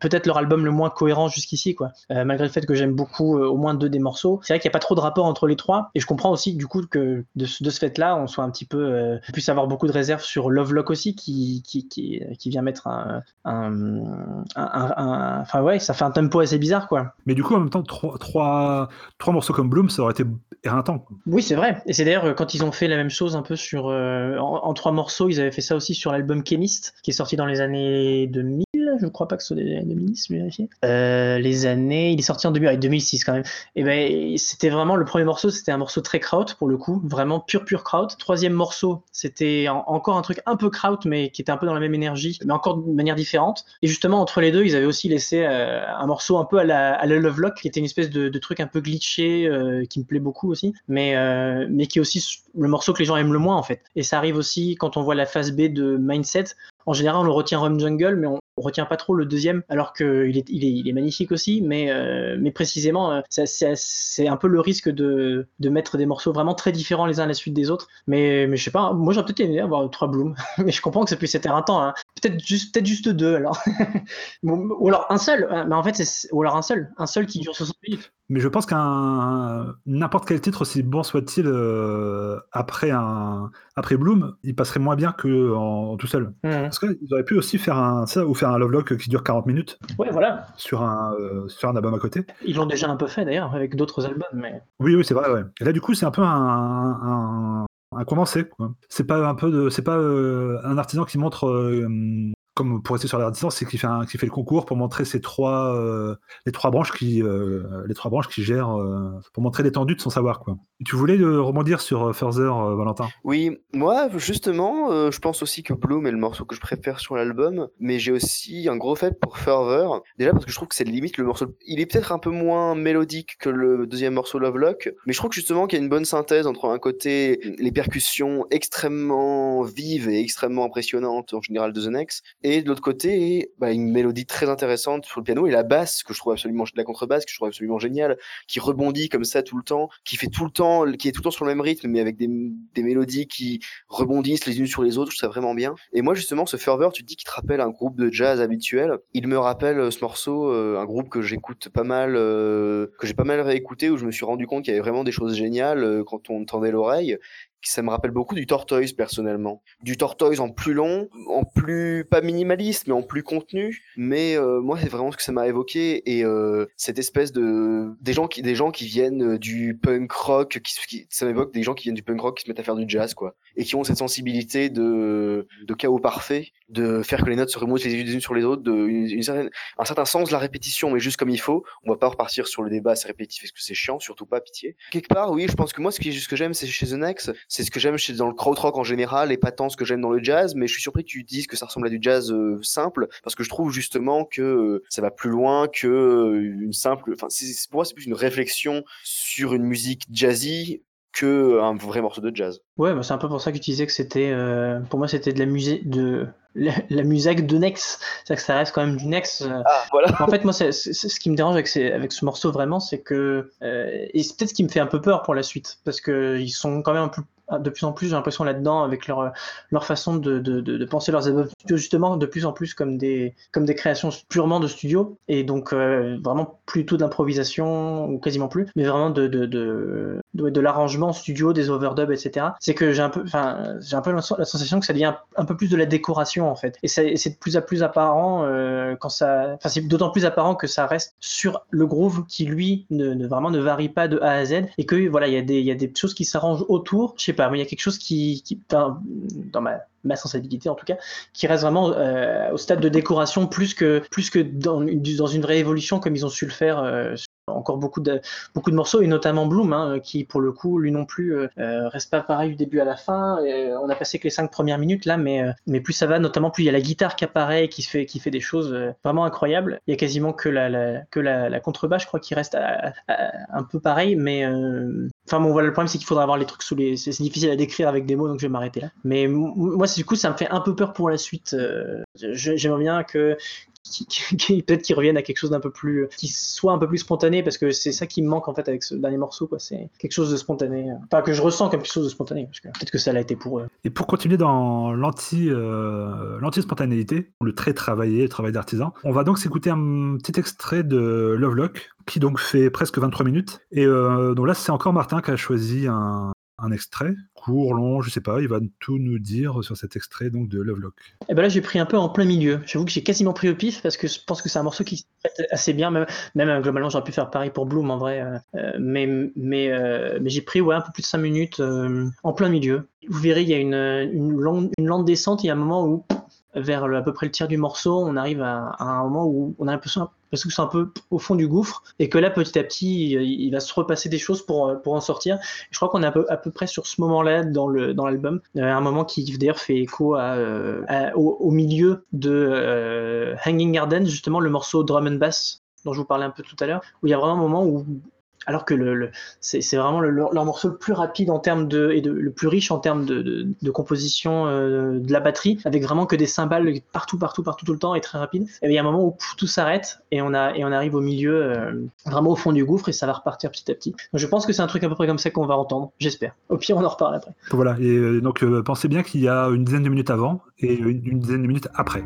peut-être leur album le moins cohérent jusqu'ici quoi. Euh, malgré le fait que j'aime beaucoup au moins deux des morceaux, c'est vrai qu'il n'y a pas trop de rapport entre les trois. Et je comprends aussi du coup que de, de ce fait-là, on soit un petit peu, euh, puisse avoir beaucoup de réserves sur Lovelock aussi, qui, qui, qui, qui vient mettre un, un, Enfin ouais, ça fait un tempo assez bizarre quoi. Mais du coup, en même temps, trois, trois, trois morceaux comme Bloom, ça aurait été éreintant. Oui, c'est vrai. Et c'est d'ailleurs quand ils ont fait la même chose un peu sur. Euh, en, trois morceaux, ils avaient fait ça aussi sur l'album Chemist, qui est sorti dans les années 2000 je crois pas que ce soit des 2010, vérifier. Euh, les années, il est sorti en 2006 quand même. Et ben, c'était vraiment le premier morceau, c'était un morceau très kraut pour le coup, vraiment pur pur kraut. Troisième morceau, c'était encore un truc un peu kraut, mais qui était un peu dans la même énergie, mais encore de manière différente. Et justement entre les deux, ils avaient aussi laissé euh, un morceau un peu à la, à Love Lock, qui était une espèce de, truc un peu glitché, euh, qui me plaît beaucoup aussi, mais mais qui est aussi le morceau que les gens aiment le moins en fait. Et ça arrive aussi quand on voit la phase B de Mindset. En général, on le retient Rum Jungle, mais on, on retient pas trop le deuxième, alors qu'il est, il est, il est magnifique aussi, mais, euh, mais précisément, euh, c'est un peu le risque de, de mettre des morceaux vraiment très différents les uns à la suite des autres. Mais, mais je sais pas, moi j'aurais peut-être aimé avoir trois blooms, mais je comprends que ça puisse être éreintant. Hein. Peut-être juste, peut juste deux alors. ou alors un seul, hein, mais en fait, ou alors un seul, un seul qui dure 60 minutes. Mais je pense qu'un n'importe quel titre, aussi bon soit-il, euh, après un après Bloom, il passerait moins bien que en, tout seul. Mmh. Parce qu'ils auraient pu aussi faire un ça ou faire un Lovelock qui dure 40 minutes. Ouais, voilà. Sur un euh, sur un album à côté. Ils l'ont déjà un peu fait d'ailleurs avec d'autres albums, mais. Oui, oui, c'est vrai. Ouais. Et là, du coup, c'est un peu un, un, un condensé. C'est pas un peu de, c'est pas euh, un artisan qui montre comme pour rester sur la distance, c'est qu'il fait, le concours pour montrer ces trois, euh, les trois branches qui, euh, les trois branches qui gèrent, euh, pour montrer l'étendue de son savoir. Quoi. tu voulais rebondir sur Further, Valentin? Oui, moi justement, je pense aussi que Bloom est le morceau que je préfère sur l'album, mais j'ai aussi un gros fait pour Further. Déjà parce que je trouve que c'est limite le morceau. Il est peut-être un peu moins mélodique que le deuxième morceau Lovelock, mais je trouve que justement qu'il y a une bonne synthèse entre un côté les percussions extrêmement vives et extrêmement impressionnantes en général de The Next et de l'autre côté, bah, une mélodie très intéressante sur le piano et la basse que je trouve absolument, la contrebasse que je trouve absolument géniale, qui rebondit comme ça tout le temps, qui fait tout le temps, qui est tout le temps sur le même rythme, mais avec des, des mélodies qui rebondissent les unes sur les autres. Je trouve ça vraiment bien. Et moi, justement, ce ferveur, tu dis qu'il te rappelle un groupe de jazz habituel. Il me rappelle euh, ce morceau, euh, un groupe que j'écoute pas mal, euh, que j'ai pas mal réécouté, où je me suis rendu compte qu'il y avait vraiment des choses géniales quand on tendait l'oreille ça me rappelle beaucoup du Tortoise personnellement. Du Tortoise en plus long, en plus pas minimaliste, mais en plus contenu. Mais euh, moi, c'est vraiment ce que ça m'a évoqué et euh, cette espèce de des gens qui des gens qui viennent euh, du punk rock, qui, ça m'évoque des gens qui viennent du punk rock qui se mettent à faire du jazz quoi, et qui ont cette sensibilité de de chaos parfait, de faire que les notes se remontent les unes sur les autres, de certain sens de la répétition, mais juste comme il faut. On va pas repartir sur le débat, c'est répétitif, est-ce que c'est chiant, surtout pas pitié. Quelque part, oui, je pense que moi, ce, qui, ce que j'aime, c'est chez The Next, c'est ce que j'aime dans le krautrock en général et pas tant ce que j'aime dans le jazz, mais je suis surpris que tu dises que ça ressemble à du jazz euh, simple parce que je trouve justement que euh, ça va plus loin que euh, une simple. Enfin, pour moi c'est plus une réflexion sur une musique jazzy que un vrai morceau de jazz. Ouais, bah c'est un peu pour ça que tu disais que c'était, pour moi, c'était de la musique de la, musique de Nex. C'est-à-dire que ça reste quand même du Nex. Ah, voilà. En fait, moi, c'est, ce qui me dérange avec, avec ce morceau vraiment, c'est que et c'est peut-être ce qui me fait un peu peur pour la suite, parce que ils sont quand même un peu de plus en plus, j'ai l'impression là-dedans, avec leur, leur façon de, de, de, penser leurs albums justement, de plus en plus comme des, comme des créations purement de studio, et donc euh, vraiment plutôt d'improvisation, ou quasiment plus, mais vraiment de, de, de, de, l'arrangement studio, des overdubs, etc. C'est que j'ai un peu, un peu la sensation que ça devient un, peu plus de la décoration, en fait. Et, c'est de plus en plus apparent euh, quand ça, enfin, c'est d'autant plus apparent que ça reste sur le groove qui, lui, ne, vraiment ne varie pas de A à Z, et que, voilà, il y a des, y a des choses qui s'arrangent autour, je sais il y a quelque chose qui, dans, ma, sensibilité en tout cas, qui reste vraiment euh, au stade de décoration plus que, dans, une réévolution comme ils ont su le faire euh, encore beaucoup de, beaucoup de morceaux, et notamment Bloom, hein, qui pour le coup, lui non plus, euh, euh reste pas pareil du début à la fin. Euh, on a passé que les cinq premières minutes là, mais, mais plus ça va, notamment plus il y a la guitare qui apparaît, qui fait, qui fait des choses vraiment incroyables. Il y a quasiment que la, que la contrebasse, je crois, qui reste un peu pareil, mais enfin bon, voilà, le problème c'est qu'il faudra avoir les trucs sous les. C'est difficile à décrire avec des mots, donc je vais m'arrêter là. Mais moi, du coup, ça me fait un peu peur pour la suite. J'aimerais bien que peut-être qu'ils reviennent à quelque chose d'un peu plus qui soit un peu plus spontané parce que c'est ça qui me manque en fait avec ce dernier morceau quoi. C'est quelque chose de spontané enfin que je ressens comme quelque chose de spontané parce que peut-être que ça l'a été pour eux. Et pour continuer dans l'anti euh, le très travaillé le travail d'artisan on va donc s'écouter un petit extrait de Lovelock qui donc fait presque 23 minutes. Et euh, donc là c'est encore Martin qui a choisi un extrait, court, long, je sais pas, il va tout nous dire sur cet extrait donc de Lovelock. Et eh ben là j'ai pris un peu en plein milieu. J'avoue que j'ai quasiment pris au pif parce que je pense que c'est un morceau qui fait assez bien, même, même euh, globalement j'aurais pu faire pareil pour Bloom en vrai, euh, euh, mais, mais, mais j'ai pris ouais, un peu plus de 5 minutes en plein milieu. Vous verrez, il y a une, une, longue, une lente descente, il y a un moment où vers à peu près le tiers du morceau, on arrive à, un moment où on a l'impression parce que c'est un peu au fond du gouffre et que là petit à petit il, va se repasser des choses pour, pour en sortir. Je crois qu'on est à peu, à peu près sur ce moment-là dans le dans l'album, euh, un moment qui d'ailleurs fait écho euh, au, milieu de euh, Hanging Gardens justement le morceau drum and bass dont je vous parlais un peu tout à l'heure, où il y a vraiment un moment où alors que le, c'est vraiment leur morceau le plus rapide en termes de et le plus riche en termes de, composition euh, de la batterie, avec vraiment que des cymbales partout, partout, partout tout le temps et très rapide. Et il y a un moment où tout s'arrête et on a et on arrive au milieu, euh, vraiment au fond du gouffre et ça va repartir petit à petit. Donc je pense que c'est un truc à peu près comme ça qu'on va entendre, j'espère. Au pire, on en reparle après. Voilà. Et euh, donc pensez bien qu'il y a une dizaine de minutes avant et une dizaine de minutes après.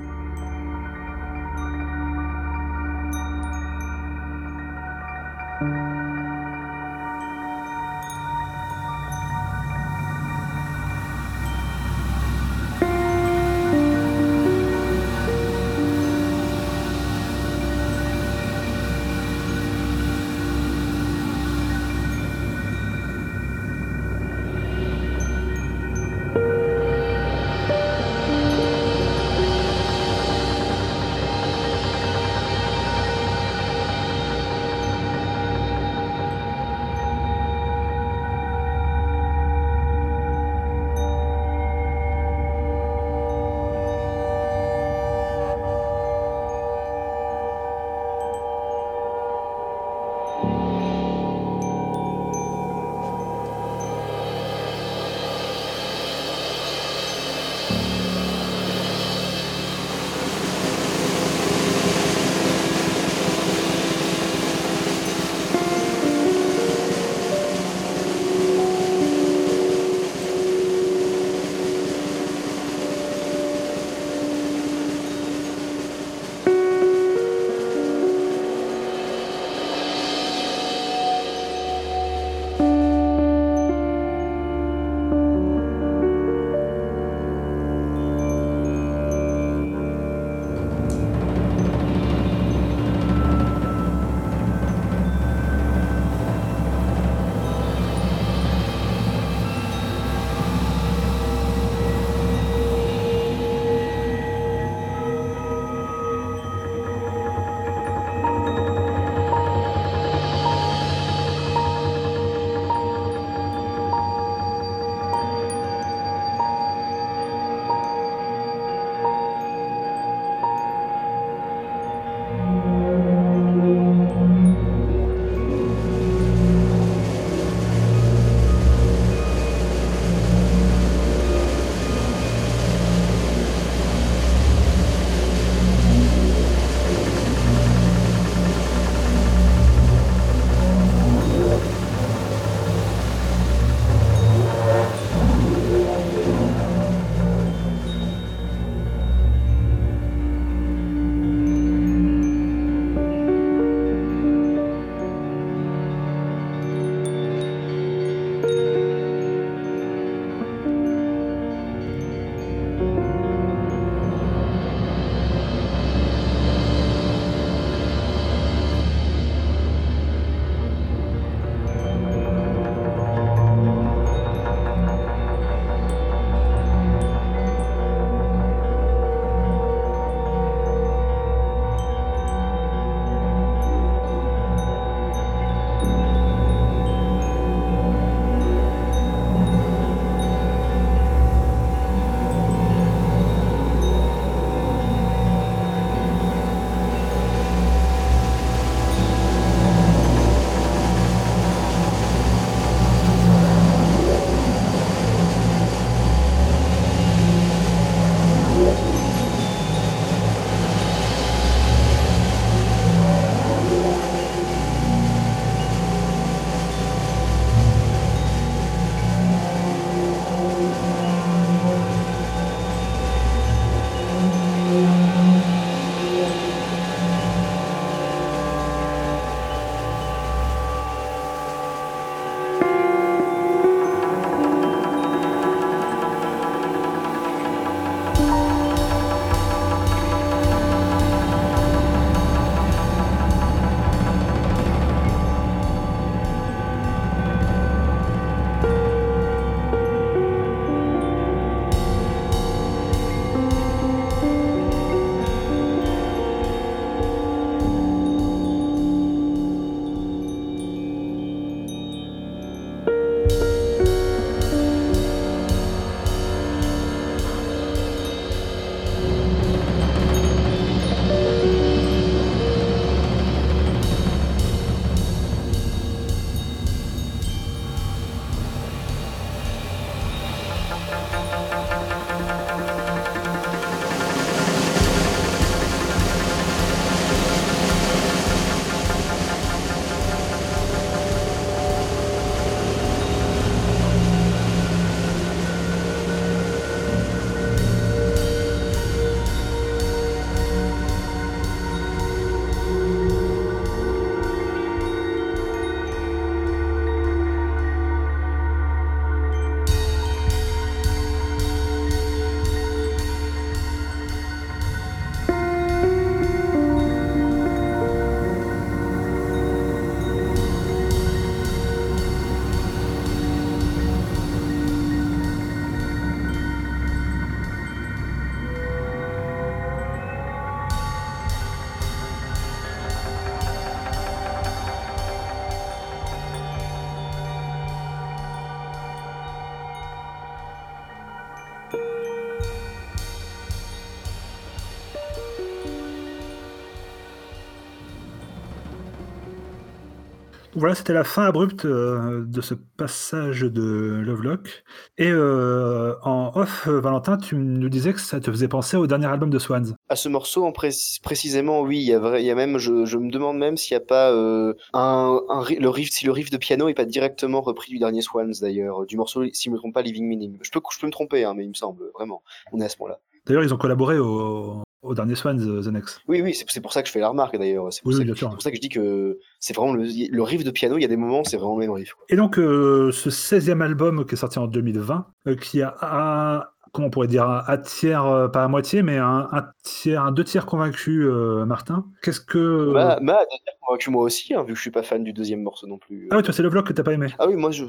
Voilà, c'était la fin abrupte euh, de ce passage de Lovelock. Et euh, en off, euh, Valentin, tu nous disais que ça te faisait penser au dernier album de Swans. À ce morceau, en précisément, oui. Il y a, vrai, il y a même, je, je me demande même s'il n'y a pas un, un, le riff, si le riff de piano est pas directement repris du dernier Swans d'ailleurs, du morceau, si je me trompe pas, Living Meaning. Je peux, je peux me tromper, hein, mais il me semble vraiment. On est à ce moment-là. D'ailleurs, ils ont collaboré au, au dernier Swans, The Next. Oui, oui, c'est pour ça que je fais la remarque d'ailleurs. C'est pour, oui, pour, ça que je dis que c'est vraiment le, le, riff de piano, il y a des moments, c'est vraiment le même riff. Et donc, euh, ce 16e album qui est sorti en 2020, euh, qui a comment on pourrait dire, un, tiers, euh, pas à moitié, mais un, tiers, un deux tiers convaincu, Martin. Qu'est-ce que. Bah, bah deux tiers convaincu moi aussi, hein, vu que je suis pas fan du deuxième morceau non plus. Ah oui, toi, c'est le vlog que t'as pas aimé. Ah oui, moi, je...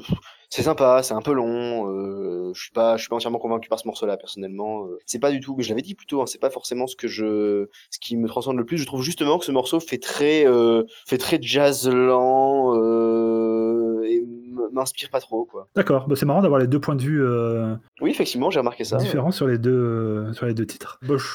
c'est sympa, c'est un peu long. Euh, je suis pas, je suis pas entièrement convaincu par ce morceau-là, personnellement. Euh. c'est pas du tout, mais je l'avais dit plus tôt, hein, c'est pas forcément ce que je, ce qui me transcende le plus. Je trouve justement que ce morceau fait très, euh, fait très jazz lent m'inspire pas trop, quoi. D'accord, bah, c'est marrant d'avoir les deux points de vue. Oui, effectivement, j'ai remarqué ça. Différents sur les deux, sur les deux titres. Bah, je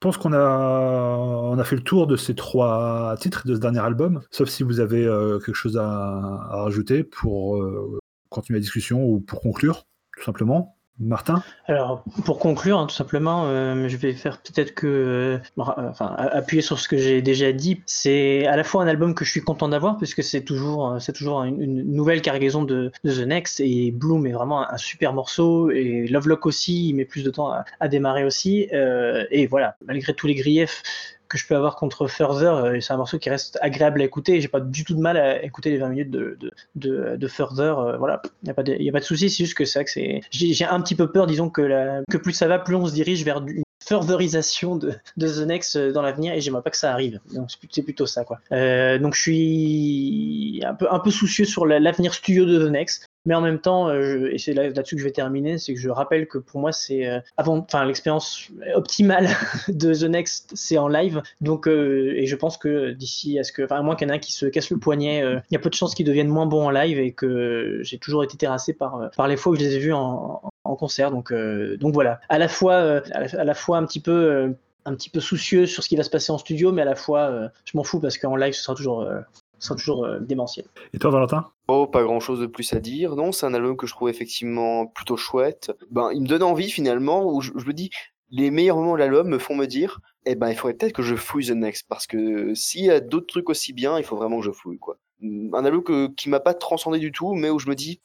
pense qu'on a, on a fait le tour de ces trois titres de ce dernier album, sauf si vous avez euh, quelque chose à, à rajouter pour euh, continuer la discussion ou pour conclure, tout simplement. Martin? Alors, pour conclure, hein, tout simplement, euh, je vais faire peut-être que. Euh, enfin, appuyer sur ce que j'ai déjà dit. C'est à la fois un album que je suis content d'avoir, puisque c'est toujours, euh, toujours une, nouvelle cargaison de, The Next, et Bloom est vraiment un, super morceau, et Lovelock aussi, il met plus de temps à démarrer aussi. et voilà, malgré tous les griefs que je peux avoir contre Further. Euh, c'est un morceau qui reste agréable à écouter. J'ai pas du tout de mal à écouter les 20 minutes de, de, de, Further. Euh, voilà, il n'y a pas de, souci. C'est juste que c'est que c'est. J'ai un petit peu peur, disons, que, la, que plus ça va, plus on se dirige vers une furtherisation de, de The Next euh, dans l'avenir et j'aimerais pas que ça arrive. Donc c'est plutôt ça quoi. donc je suis un peu un peu soucieux sur l'avenir studio de The Next. Mais en même temps, euh, et c'est là-dessus que je vais terminer, c'est que je rappelle que pour moi, c'est euh, avant, enfin, l'expérience optimale de The Next, c'est en live. Donc, euh, et je pense que d'ici à ce que, enfin, à moins qu'il y en ait un qui se casse le poignet, il y a peu de chances qu'ils deviennent moins bons en live et que j'ai toujours été terrassé par, par les fois où je les ai vus en, concert. Donc, donc voilà. À la fois, à la, fois un petit peu un petit peu soucieux sur ce qui va se passer en studio, mais à la fois, je m'en fous parce qu'en live, ce sera toujours, sera toujours démentiel. Et toi, Valentin? Oh, pas grand chose de plus à dire. Non, c'est un album que je trouve effectivement plutôt chouette. Ben, il me donne envie finalement, où je, me dis, les meilleurs moments de l'album me font me dire, eh ben, il faudrait peut-être que je fouille The Next, parce que s'il y a d'autres trucs aussi bien, il faut vraiment que je fouille, quoi. Un album que, qui m'a pas transcendé du tout, mais où je me dis,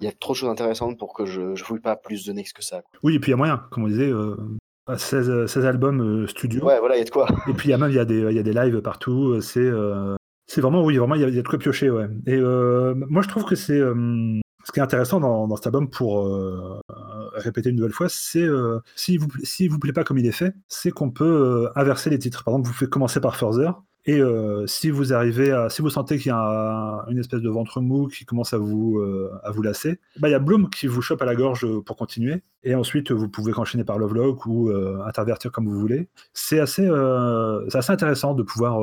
il y a trop de choses intéressantes pour que je, je fouille pas plus The Next que ça. Quoi. Oui, et puis il y a moyen, comme on disait, euh, 16, 16, albums euh, studio. Ouais, voilà, il y a de quoi. Et puis il y a même il y a des, il y a des lives partout. C'est euh, c'est vraiment, oui, vraiment, il y, a, de quoi piocher, ouais. Et euh, moi, je trouve que c'est. Euh, ce qui est intéressant dans, dans cet album, pour euh, répéter une nouvelle fois, c'est euh, si vous si vous plaît pas comme il est fait, c'est qu'on peut inverser les titres. Par exemple, vous faites commencer par Further, et si vous arrivez à, si vous sentez qu'il y a une espèce de ventre mou qui commence à vous à vous lasser, bah il y a Bloom qui vous chope à la gorge pour continuer, et ensuite vous pouvez enchaîner par Lovelock ou intervertir comme vous voulez. C'est assez c'est assez intéressant de pouvoir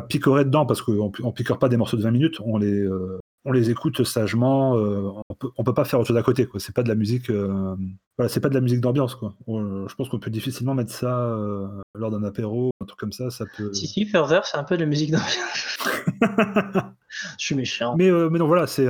pas picorer dedans parce qu'on on picore pas des morceaux de 20 minutes, on les, euh, on les écoute sagement, euh, on, peut, peut pas faire autre chose à côté, quoi. C'est pas de la musique, euh, voilà, c'est pas de la musique d'ambiance, quoi. je pense qu'on peut difficilement mettre ça lors d'un apéro, un truc comme ça, ça peut. Si, si, Further, c'est un peu de la musique d'ambiance. je suis méchant. Mais, mais non, voilà, c'est,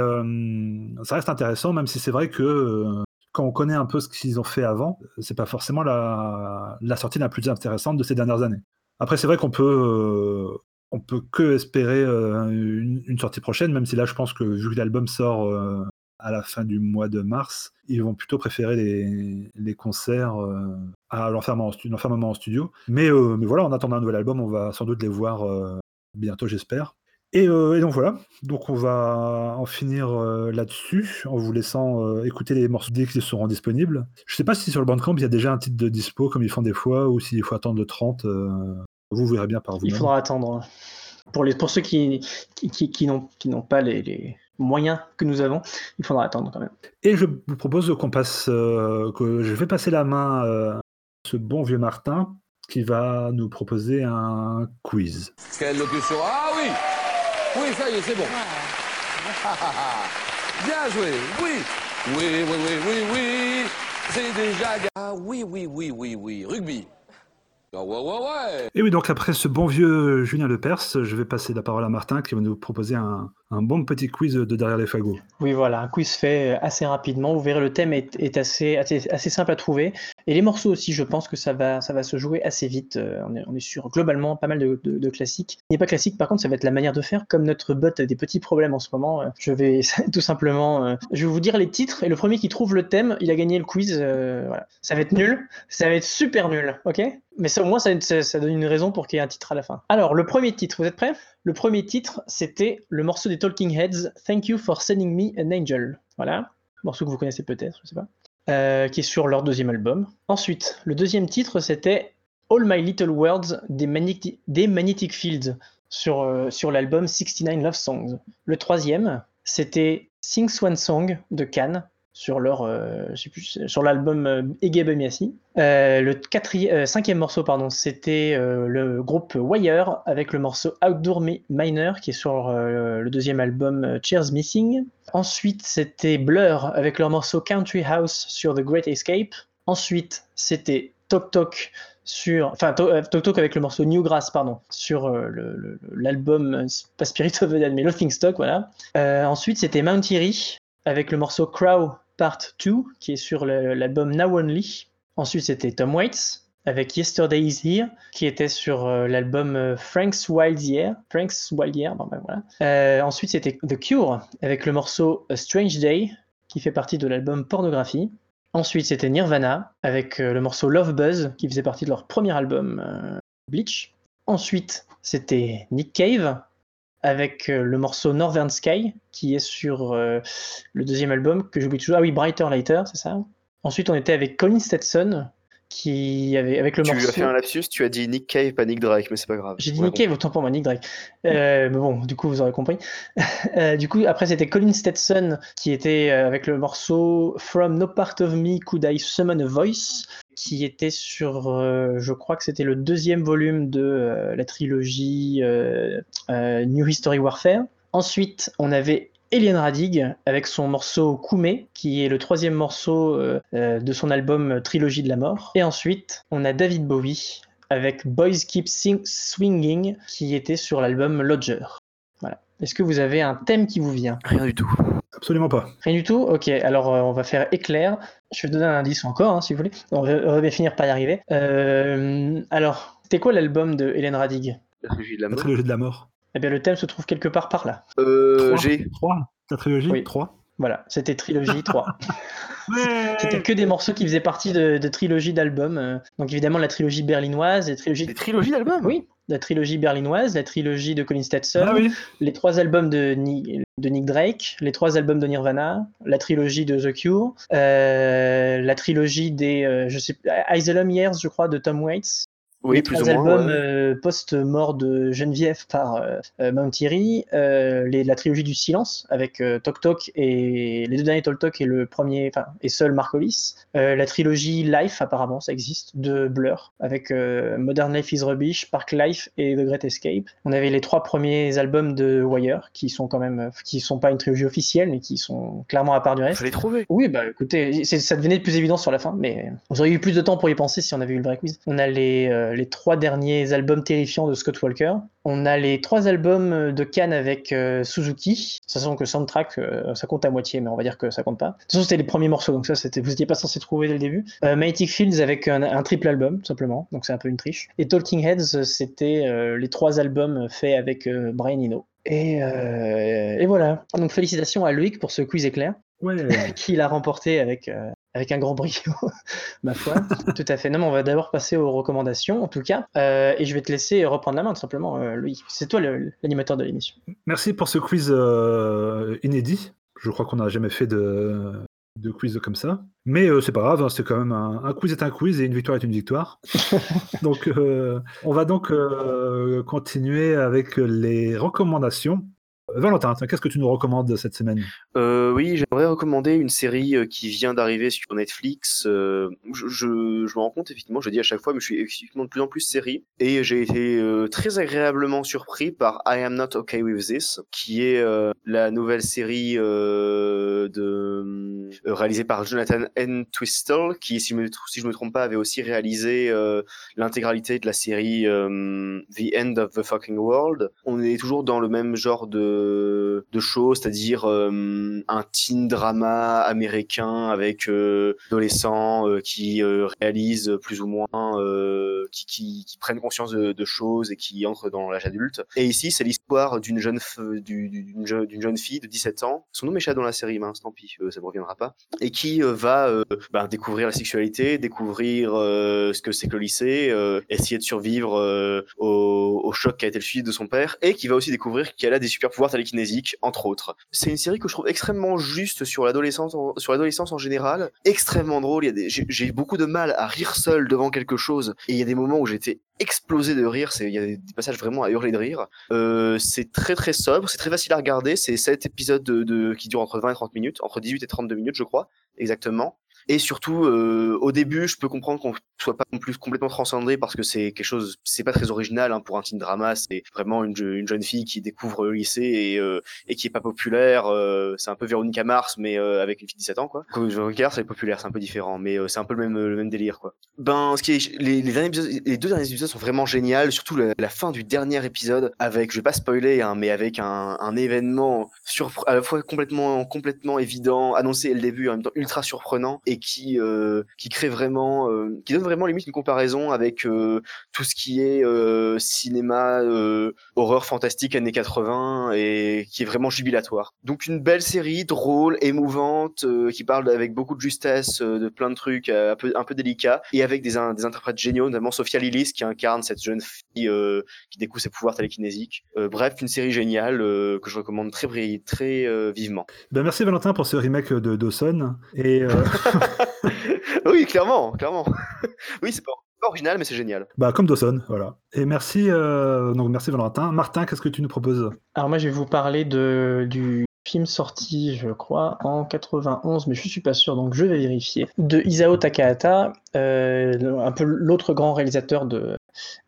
ça reste intéressant, même si c'est vrai que quand on connaît un peu ce qu'ils ont fait avant, c'est pas forcément la, la sortie la plus intéressante de ces dernières années. Après, c'est vrai qu'on peut, on peut que espérer euh, une, sortie prochaine, même si là, je pense que vu que l'album sort euh, à la fin du mois de mars, ils vont plutôt préférer les, concerts euh, à l'enfermement en, studio. Mais, voilà, en attendant un nouvel album, on va sans doute les voir bientôt, j'espère. Et, donc voilà, donc on va en finir là-dessus en vous laissant écouter les morceaux dès qu'ils seront disponibles. Je sais pas si sur le Bandcamp il y a déjà un titre de dispo comme ils font des fois ou s'il faut attendre le 30. Vous verrez bien par vous. Il faudra attendre. Pour, les, pour ceux qui, qui, qui, n'ont pas les, moyens que nous avons, il faudra attendre quand même. Et je vous propose qu'on passe, euh, que je vais passer la main à ce bon vieux Martin qui va nous proposer un quiz. Quelle locution Ah oui Oui, ça y est, c'est bon. Bien joué, oui Oui, oui, oui, oui, oui C'est déjà... Ah oui, oui, oui, oui, oui, rugby ouais, ouais, ouais. Et oui, donc après ce bon vieux Julien Lepers, je vais passer la parole à Martin qui va nous proposer un, un bon petit quiz de derrière les fagots. Oui, voilà, un quiz fait assez rapidement. Vous verrez, le thème est, est assez, assez, assez simple à trouver. Et les morceaux aussi, je pense que ça va, ça va se jouer assez vite. Euh, on, est, on est sur globalement pas mal de, de, de classiques. Il n'est pas classique, par contre, ça va être la manière de faire. Comme notre bot a des petits problèmes en ce moment, euh, je vais tout simplement. euh, je vais vous dire les titres et le premier qui trouve le thème, il a gagné le quiz. euh, voilà. Ça va être nul. Ça va être super nul, ok? Mais au moins, ça, donne une raison pour qu'il y ait un titre à la fin. Alors, le premier titre, vous êtes prêts? Le premier titre, c'était le morceau des Talking Heads, Thank You for Sending Me an Angel. Voilà. Morceau que vous connaissez peut-être, je sais pas. Euh, qui est sur leur deuxième album. Ensuite, le deuxième titre, c'était All My Little Words des, Magnetic, des Magnetic Fields sur, euh, sur l'album 69 Love Songs. Le troisième, c'était Sing Swan Song de Cannes sur leur euh, sur l'album euh, Ege. Euh, le quatrième, euh, cinquième morceau pardon, c'était le groupe Wire avec le morceau Outdoor Mi- Miner qui est sur le deuxième album Cheers Missing. Ensuite, c'était Blur avec leur morceau Country House sur The Great Escape. Ensuite, c'était Tok Tok sur, enfin avec le morceau Newgrass pardon sur l'album pas Spirit of the Dead mais Laughing Stock voilà. Ensuite, c'était Mount Eerie avec le morceau Crow Part 2 qui est sur l'album Now Only. Ensuite, c'était Tom Waits avec Yesterday is Here qui était sur euh, l'album euh, Frank's Wild Year. Frank's Wild ben. Euh, ensuite, c'était The Cure avec le morceau A Strange Day qui fait partie de l'album Pornographie. Ensuite, c'était Nirvana avec le morceau Love Buzz qui faisait partie de leur premier album Bleach. Ensuite, c'était Nick Cave avec euh, le morceau Northern Sky qui est sur euh, le deuxième album que j'oublie toujours. Ah oui, Brighter Later, c'est ça. Ensuite, on était avec Colin Stetson qui avait avec le Tu morceau. as fait un lapsus, tu as dit Nick Cave, pas Nick Drake, mais c'est pas grave. J'ai dit Nick Cave, autant pour moi, Nick Drake. Euh, mais bon, du coup, vous aurez compris. Euh, du coup, après, c'était Colin Stetson qui était euh, avec le morceau From No Part of Me Could I Summon a Voice, qui était sur, euh, je crois que c'était le deuxième volume de la trilogie New History Warfare. Ensuite, on avait Eliane Radig avec son morceau Koumé, qui est le troisième morceau euh, euh, de son album Trilogie de la mort. Et ensuite, on a David Bowie avec Boys Keep Sing- Swinging, qui était sur l'album Lodger. Voilà. Est-ce que vous avez un thème qui vous vient? Rien du tout. Absolument pas. Rien du tout? Ok, alors euh, on va faire éclair. Je vais donner un indice encore, hein, si vous voulez. On va, on va bien finir par y arriver. Euh, alors, c'était quoi l'album de Hélène Radig? La trilogie de la La mort. trilogie de la mort. Eh bien, le thème se trouve quelque part par là. Euh, Trois. G. 3 La trilogie Oui. 3 Voilà, c'était Trilogie 3. Ouais C'était que des morceaux qui faisaient partie de, de trilogies d'albums. euh. Donc évidemment la trilogie berlinoise, la trilogie... Des trilogies d'albums? Oui, la trilogie berlinoise, la trilogie de Colin Stetson, Ah oui les trois albums de, Ni- de Nick Drake, les trois albums de Nirvana, la trilogie de The Cure, euh, la trilogie des, euh, je sais, Asylum Years, je crois, de Tom Waits. Oui, les plus trois ou moins. albums ouais. euh, post-mort de Geneviève par euh, euh, Mount Thierry, euh, les- la trilogie du silence avec Tok Tok et les deux derniers Tok Tok et le premier, enfin et seul Marcolis, la trilogie Life apparemment ça existe de Blur avec Modern Life is Rubbish, Park Life et The Great Escape. On avait les trois premiers albums de Wire qui sont quand même, qui sont pas une trilogie officielle mais qui sont clairement à part du reste. Fallait trouver. Oui, bah écoutez, ça devenait de plus évident sur la fin, mais vous auriez eu plus de temps pour y penser si on avait eu le vrai quiz. On a les, les trois derniers albums terrifiants de Scott Walker. On a les trois albums de Cannes avec euh, Suzuki. Sachant que soundtrack, euh, ça compte à moitié, mais on va dire que ça compte pas. De toute façon, c'était les premiers morceaux, donc ça, c'était, vous n'étiez pas censé trouver dès le début. Euh, Magnetic Fields avec un, un triple album, tout simplement, donc c'est un peu une triche. Et Talking Heads, c'était euh, les trois albums faits avec euh, Brian Eno. Et, euh, et voilà. Donc félicitations à Loïc pour ce quiz éclair Ouais. qu'il a remporté avec, avec un grand brio, ma foi. tout à fait. Non, mais on va d'abord passer aux recommandations, en tout cas. Euh, et je vais te laisser reprendre la main, tout simplement, euh, Louis. C'est toi l'animateur de l'émission. Merci pour ce quiz euh, inédit. Je crois qu'on n'a jamais fait de, de quiz comme ça. Mais euh, c'est pas grave, hein, c'est quand même un, un quiz est un quiz et une victoire est une victoire. donc euh, on va donc euh, continuer avec les recommandations. Valentin, qu'est-ce que tu nous recommandes cette semaine? Euh, Oui, j'aimerais recommander une série euh, qui vient d'arriver sur Netflix. Euh, je, me rends compte, effectivement, je le dis à chaque fois, mais je suis effectivement de plus en plus série. Et j'ai été très agréablement surpris par I Am Not Okay With This, qui est la nouvelle série réalisée par Jonathan N. Twistle, qui, si, me, si je me trompe pas, avait aussi réalisé l'intégralité de la série The End of the Fucking World. On est toujours dans le même genre de, de choses, c'est-à-dire euh, un teen drama américain avec euh, adolescents euh, qui euh, réalisent plus ou moins, qui, prennent conscience de, choses et qui entrent dans l'âge adulte. Et ici, c'est l'histoire d'une jeune, fille de 17 ans. Son nom m'échappe dans la série, mince, tant pis, ça me reviendra pas. Et qui va ben, découvrir la sexualité, découvrir ce que c'est que le lycée, essayer de survivre au, au choc qui a été le suicide de son père, et qui va aussi découvrir qu'elle a des super pouvoirs télékinésiques, entre autres. C'est une série que je trouve extrêmement juste sur l'adolescence, en, en général, extrêmement drôle. J'ai, beaucoup de mal à rire seul devant quelque chose, et il y a des moments où j'étais explosé de rire. Il y a des passages vraiment à hurler de rire. Euh, c'est très très sobre, c'est très facile à regarder. C'est 7 épisodes de, de, qui durent entre 20 et 30 minutes, entre 18 et 32 minutes, je crois, exactement. Et surtout, euh, au début, je peux comprendre qu'on soit pas non plus complètement transcendé parce que c'est quelque chose, c'est pas très original hein, pour un teen drama. C'est vraiment une, une, jeune fille qui découvre le lycée et, euh, et qui est pas populaire. Euh, c'est un peu Véronica Mars, mais euh, avec une fille de 17 ans, quoi. Véronica Mars, elle est populaire, c'est un peu différent, mais euh, c'est un peu le même, le même délire, quoi. Ben, ce qui est, les, les, derniers épisodes, les deux derniers épisodes sont vraiment géniaux, surtout la, la, fin du dernier épisode avec, je vais pas spoiler, hein, mais avec un, un événement sur, à la fois complètement, complètement évident, annoncé dès le début, en même temps ultra surprenant et qui euh, qui crée vraiment, euh, qui donne vraiment limite une comparaison avec euh, tout ce qui est cinéma horreur fantastique années 80 et qui est vraiment jubilatoire. Donc une belle série, drôle, émouvante, qui parle avec beaucoup de justesse de plein de trucs un peu un peu délicats et avec des, des interprètes géniaux, notamment Sophia Lillis qui incarne cette jeune fille qui découvre ses pouvoirs télékinésiques. bref, une série géniale que je recommande très très vivement. Ben merci Valentin pour ce remake de Dawson et oui, clairement, clairement. oui, c'est pas original, mais c'est génial. Bah, comme Dawson, voilà. Et merci, euh, donc merci Valentin. Martin, qu'est-ce que tu nous proposes? Alors moi, je vais vous parler de, du film sorti, je crois, en 91, mais je suis pas sûr, donc je vais vérifier, de Isao Takahata, euh, un peu l'autre grand réalisateur de,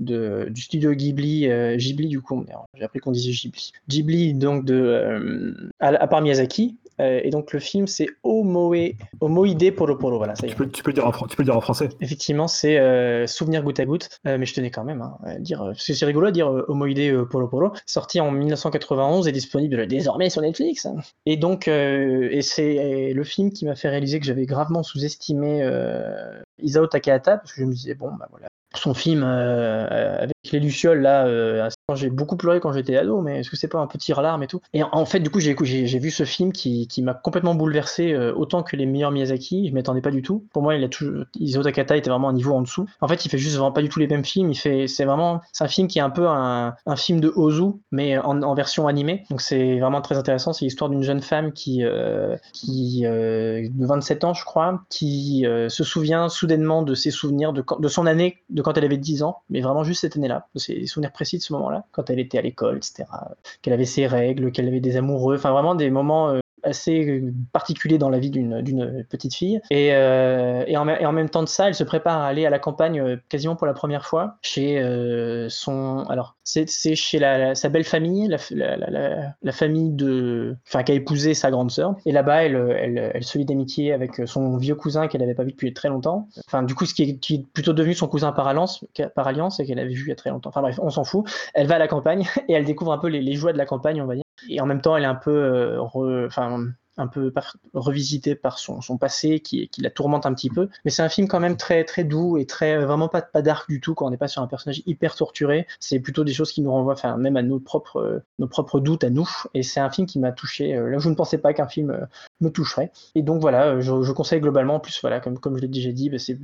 de, du studio Ghibli, euh, Ghibli du coup, j'ai appris qu'on disait Ghibli. Ghibli, donc de, euh, à, part Miyazaki, euh, et donc le film c'est Omoe, Omoide Polo Polo. Voilà, ça. Tu, peux, tu, peux dire en, tu peux le dire en français. Effectivement, c'est euh, Souvenir goutte à goutte, euh, mais je tenais quand même hein, à dire, parce que c'est rigolo à dire Omoide Polo Polo, sorti en 1991 et disponible désormais sur Netflix. Et donc, et c'est le film qui m'a fait réaliser que j'avais gravement sous-estimé Isao Takahata, parce que je me disais, bon, bah voilà, son film euh, avec les lucioles là euh, j'ai beaucoup pleuré quand j'étais ado mais est-ce que c'est pas un petit larmes et tout? Et en, fait du coup j'ai vu ce film qui, m'a complètement bouleversé euh, autant que les meilleurs Miyazaki je m'attendais pas du tout. Pour moi il a toujours Isao Takata était vraiment un niveau en dessous. En fait il fait juste vraiment pas du tout les mêmes films il fait c'est vraiment c'est un film qui est un peu un, film de Ozu mais en, version animée. Donc c'est vraiment très intéressant c'est l'histoire d'une jeune femme qui de 27 ans je crois qui se souvient soudainement de ses souvenirs de, son année quand elle avait 10 ans, mais vraiment juste cette année-là. C'est des souvenirs précis de ce moment-là, quand elle était à l'école, etc. Qu'elle avait ses règles, qu'elle avait des amoureux, enfin vraiment des moments euh, assez particulier dans la vie d'une petite fille. Et, euh, et, en, même temps de ça, elle se prépare à aller à la campagne euh, quasiment pour la première fois chez euh, son. Alors, c'est chez sa belle famille, la, famille de. Enfin, qui a épousé sa grande sœur. Et là-bas, elle, se lie d'amitié avec son vieux cousin qu'elle n'avait pas vu depuis très longtemps. Enfin, du coup, ce qui est, plutôt devenu son cousin par alliance, par alliance et qu'elle avait vu il y a très longtemps. Enfin, bref, on s'en fout. Elle va à la campagne et elle découvre un peu les joies de la campagne, on va dire. Et en même temps, elle est un peu, euh, un peu par, revisité par son, passé qui, la tourmente un petit peu. Mais c'est un film quand même très très doux et très vraiment pas, pas dark du tout quand on n'est pas sur un personnage hyper torturé. C'est plutôt des choses qui nous renvoient enfin, même à nos propres, nos propres doutes à nous. Et c'est un film qui m'a touché. Là où je ne pensais pas qu'un film me toucherait. Et donc voilà, je, conseille globalement, en plus voilà, comme, je l'ai déjà dit, bah, c'est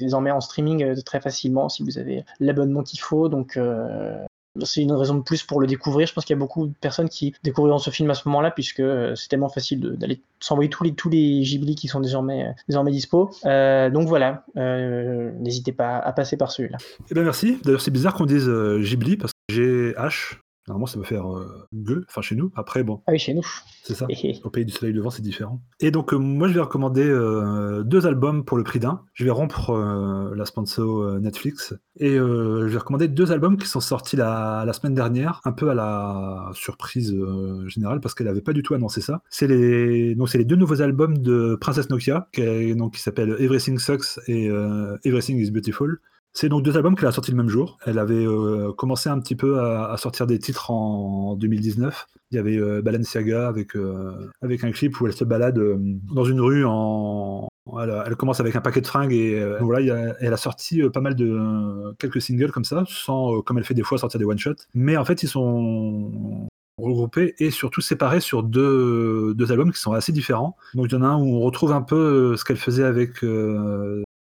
désormais en streaming très facilement si vous avez l'abonnement qu'il faut. Donc euh, c'est une raison de plus pour le découvrir. Je pense qu'il y a beaucoup de personnes qui découvriront ce film à ce moment-là, puisque euh, c'est tellement facile d'aller s'envoyer tous les, tous les Ghibli qui sont désormais, euh, désormais dispo. Euh, donc voilà, n'hésitez pas à passer par celui-là. Eh bien merci. D'ailleurs, c'est bizarre qu'on dise Ghibli, parce que GH, Normalement, ça veut faire euh, gueux, enfin chez nous. Après, bon, Ah oui, chez nous. c'est ça. Au pays du soleil levant, c'est différent. Et donc, euh, moi, je vais recommander euh, deux albums pour le prix d'un. Je vais rompre euh, la sponsor Netflix. Et je vais recommander deux albums qui sont sortis la, la semaine dernière, un peu à la surprise générale, parce qu'elle n'avait pas du tout annoncé ça. C'est les, donc, les deux nouveaux albums de Princess Nokia, qui, est- donc, qui s'appellent Everything Sucks et Everything is Beautiful. C'est donc deux albums qu'elle a sortis le même jour. Elle avait euh, commencé un petit peu à, sortir des titres en 2019. Il y avait euh, Balenciaga avec, euh, avec un clip où elle se balade dans une rue en. Elle, commence avec un paquet de fringues et voilà, elle a sorti pas mal de quelques singles comme ça, sans, comme elle fait des fois, sortir des one shots. Mais en fait, ils sont regroupés et surtout séparés sur deux, deux albums qui sont assez différents. Donc il y en a un où on retrouve un peu ce qu'elle faisait avec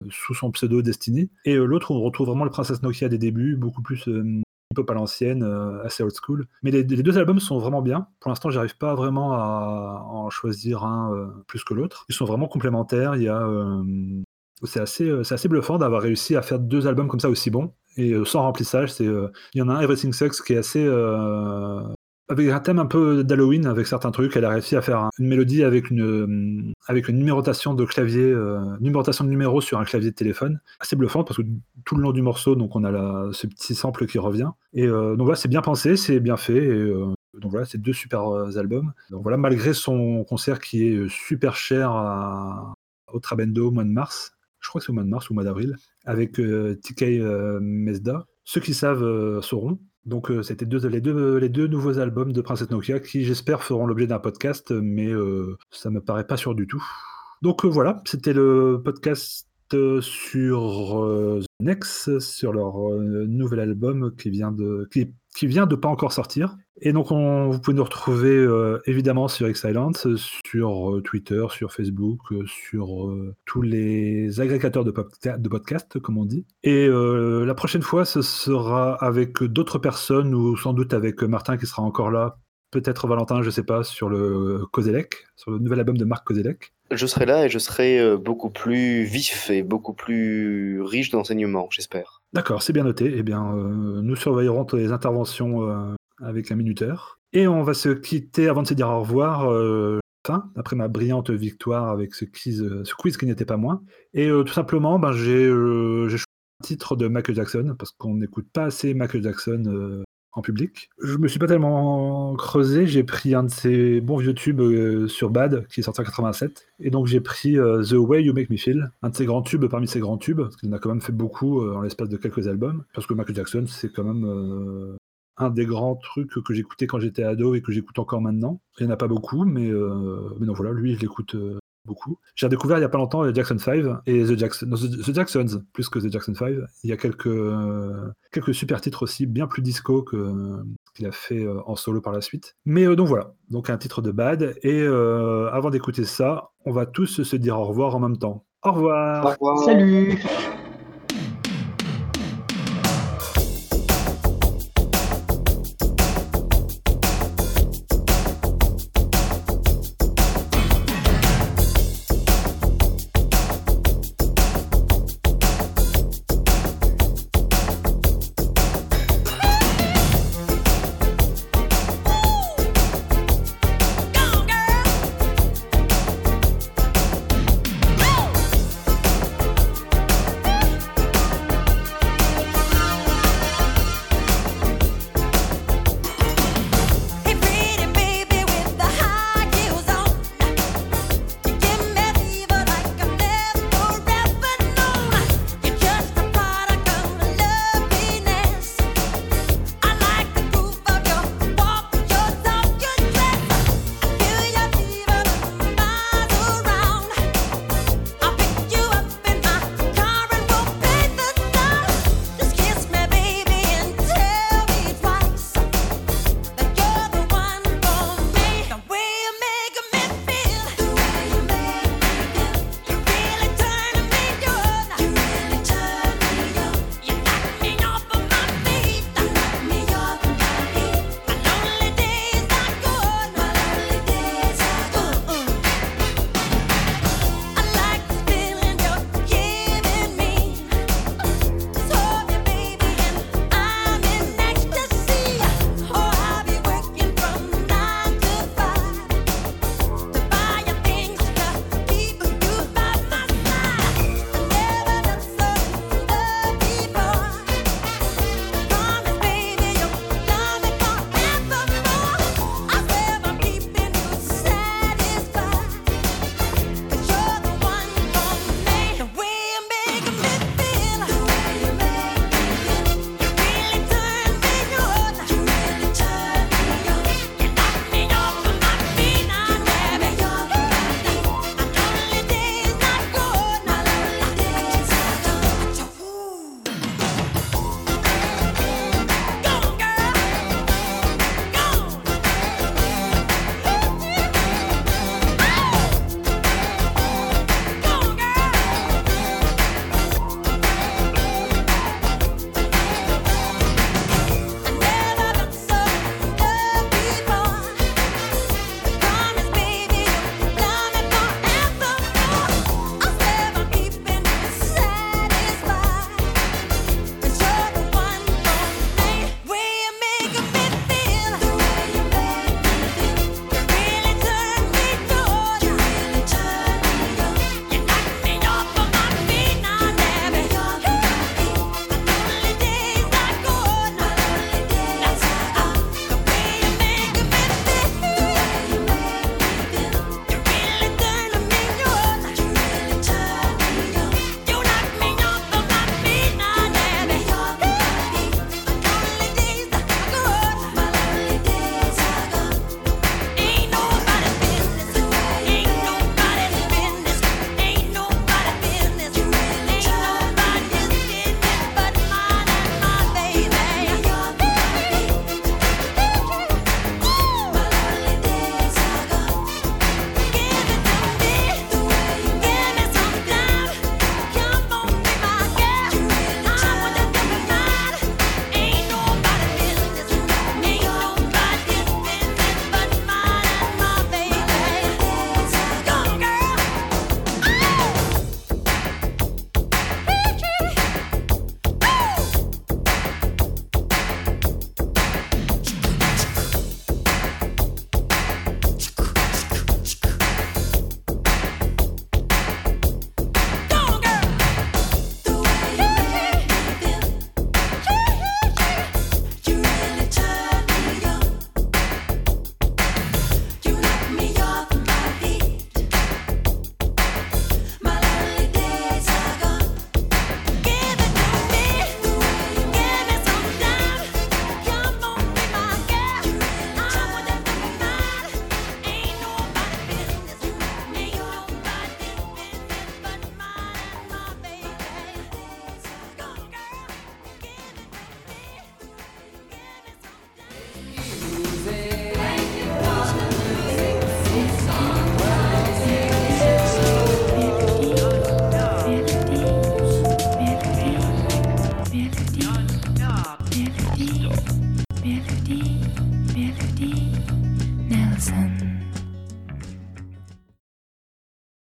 sous son pseudo Destiny, et euh, l'autre on retrouve vraiment le Princesse Nokia des débuts, beaucoup plus euh, hip-hop à l'ancienne, euh, assez old school. Mais les, deux albums sont vraiment bien. Pour l'instant, j'arrive pas vraiment à en choisir un euh, plus que l'autre. Ils sont vraiment complémentaires. Il y a euh, c'est assez, euh, assez bluffant d'avoir réussi à faire deux albums comme ça aussi bons et euh, sans remplissage. C'est, euh, il y en a un, Everything Sucks, qui est assez euh, avec un thème un peu d'Halloween, avec certains trucs. Elle a réussi à faire un- une mélodie avec une, euh, avec une numérotation de clavier, euh, numérotation de numéros sur un clavier de téléphone, assez bluffante parce que tout le long du morceau, donc on a ce petit sample qui revient. Et euh, donc voilà, c'est bien pensé, c'est bien fait. Donc voilà, c'est deux super albums. Donc voilà, malgré son concert qui est super cher au Trabendo au mois de mars, je crois que c'est au mois de mars ou au mois d'avril, avec TK Mesda. Ceux qui savent sauront. Donc euh, c'était deux, les, deux, nouveaux albums de Princess Nokia qui j'espère feront l'objet d'un podcast, mais euh, ça me paraît pas sûr du tout. Donc euh, voilà, c'était le podcast euh, sur Next, sur leur nouvel album qui vient de qui vient de pas encore sortir. Et donc on, vous pouvez nous retrouver euh, évidemment sur Excellence, sur euh, Twitter, sur Facebook, euh, sur euh, tous les agrégateurs de, podca- de podcasts, comme on dit. Et euh, la prochaine fois, ce sera avec d'autres personnes ou sans doute avec Martin qui sera encore là. Peut-être Valentin, je sais pas, sur le Kozelek, sur le nouvel album de Marc Kozelek. Je serai là et je serai euh, beaucoup plus vif et beaucoup plus riche d'enseignements, j'espère. D'accord, c'est bien noté. Eh bien, euh, nous surveillerons toutes les interventions euh, avec un minuteur. Et on va se quitter avant de se dire au revoir. euh, fin, après ma brillante victoire avec ce quiz, ce quiz qui n'était pas moins. Et tout simplement, ben, j'ai choisi un titre de Michael Jackson, parce qu'on n'écoute pas assez Michael Jackson en public. Je me suis pas tellement creusé, j'ai pris un de ses bons vieux tubes euh, sur Bad, qui est sorti en 87. Et donc j'ai pris euh, The Way You Make Me Feel, un de ses grands tubes parmi ses grands tubes, parce qu'il en a quand même fait beaucoup euh, en l'espace de quelques albums. Parce que Michael Jackson, c'est quand même un des grands trucs que j'écoutais quand j'étais ado et que j'écoute encore maintenant. Il n'y en a pas beaucoup, mais, mais non, voilà, lui, je l'écoute beaucoup. J'ai redécouvert il n'y a pas longtemps euh, Jackson 5 et The, Jackson, non, The, Jacksons, plus que The Jackson 5. Il y a quelques, euh, quelques super titres aussi, bien plus disco que qu'il a fait euh, en solo par la suite. Mais euh, donc voilà, donc un titre de Bad. Et euh, avant d'écouter ça, on va tous se dire au revoir en même temps. Au revoir Au revoir. Salut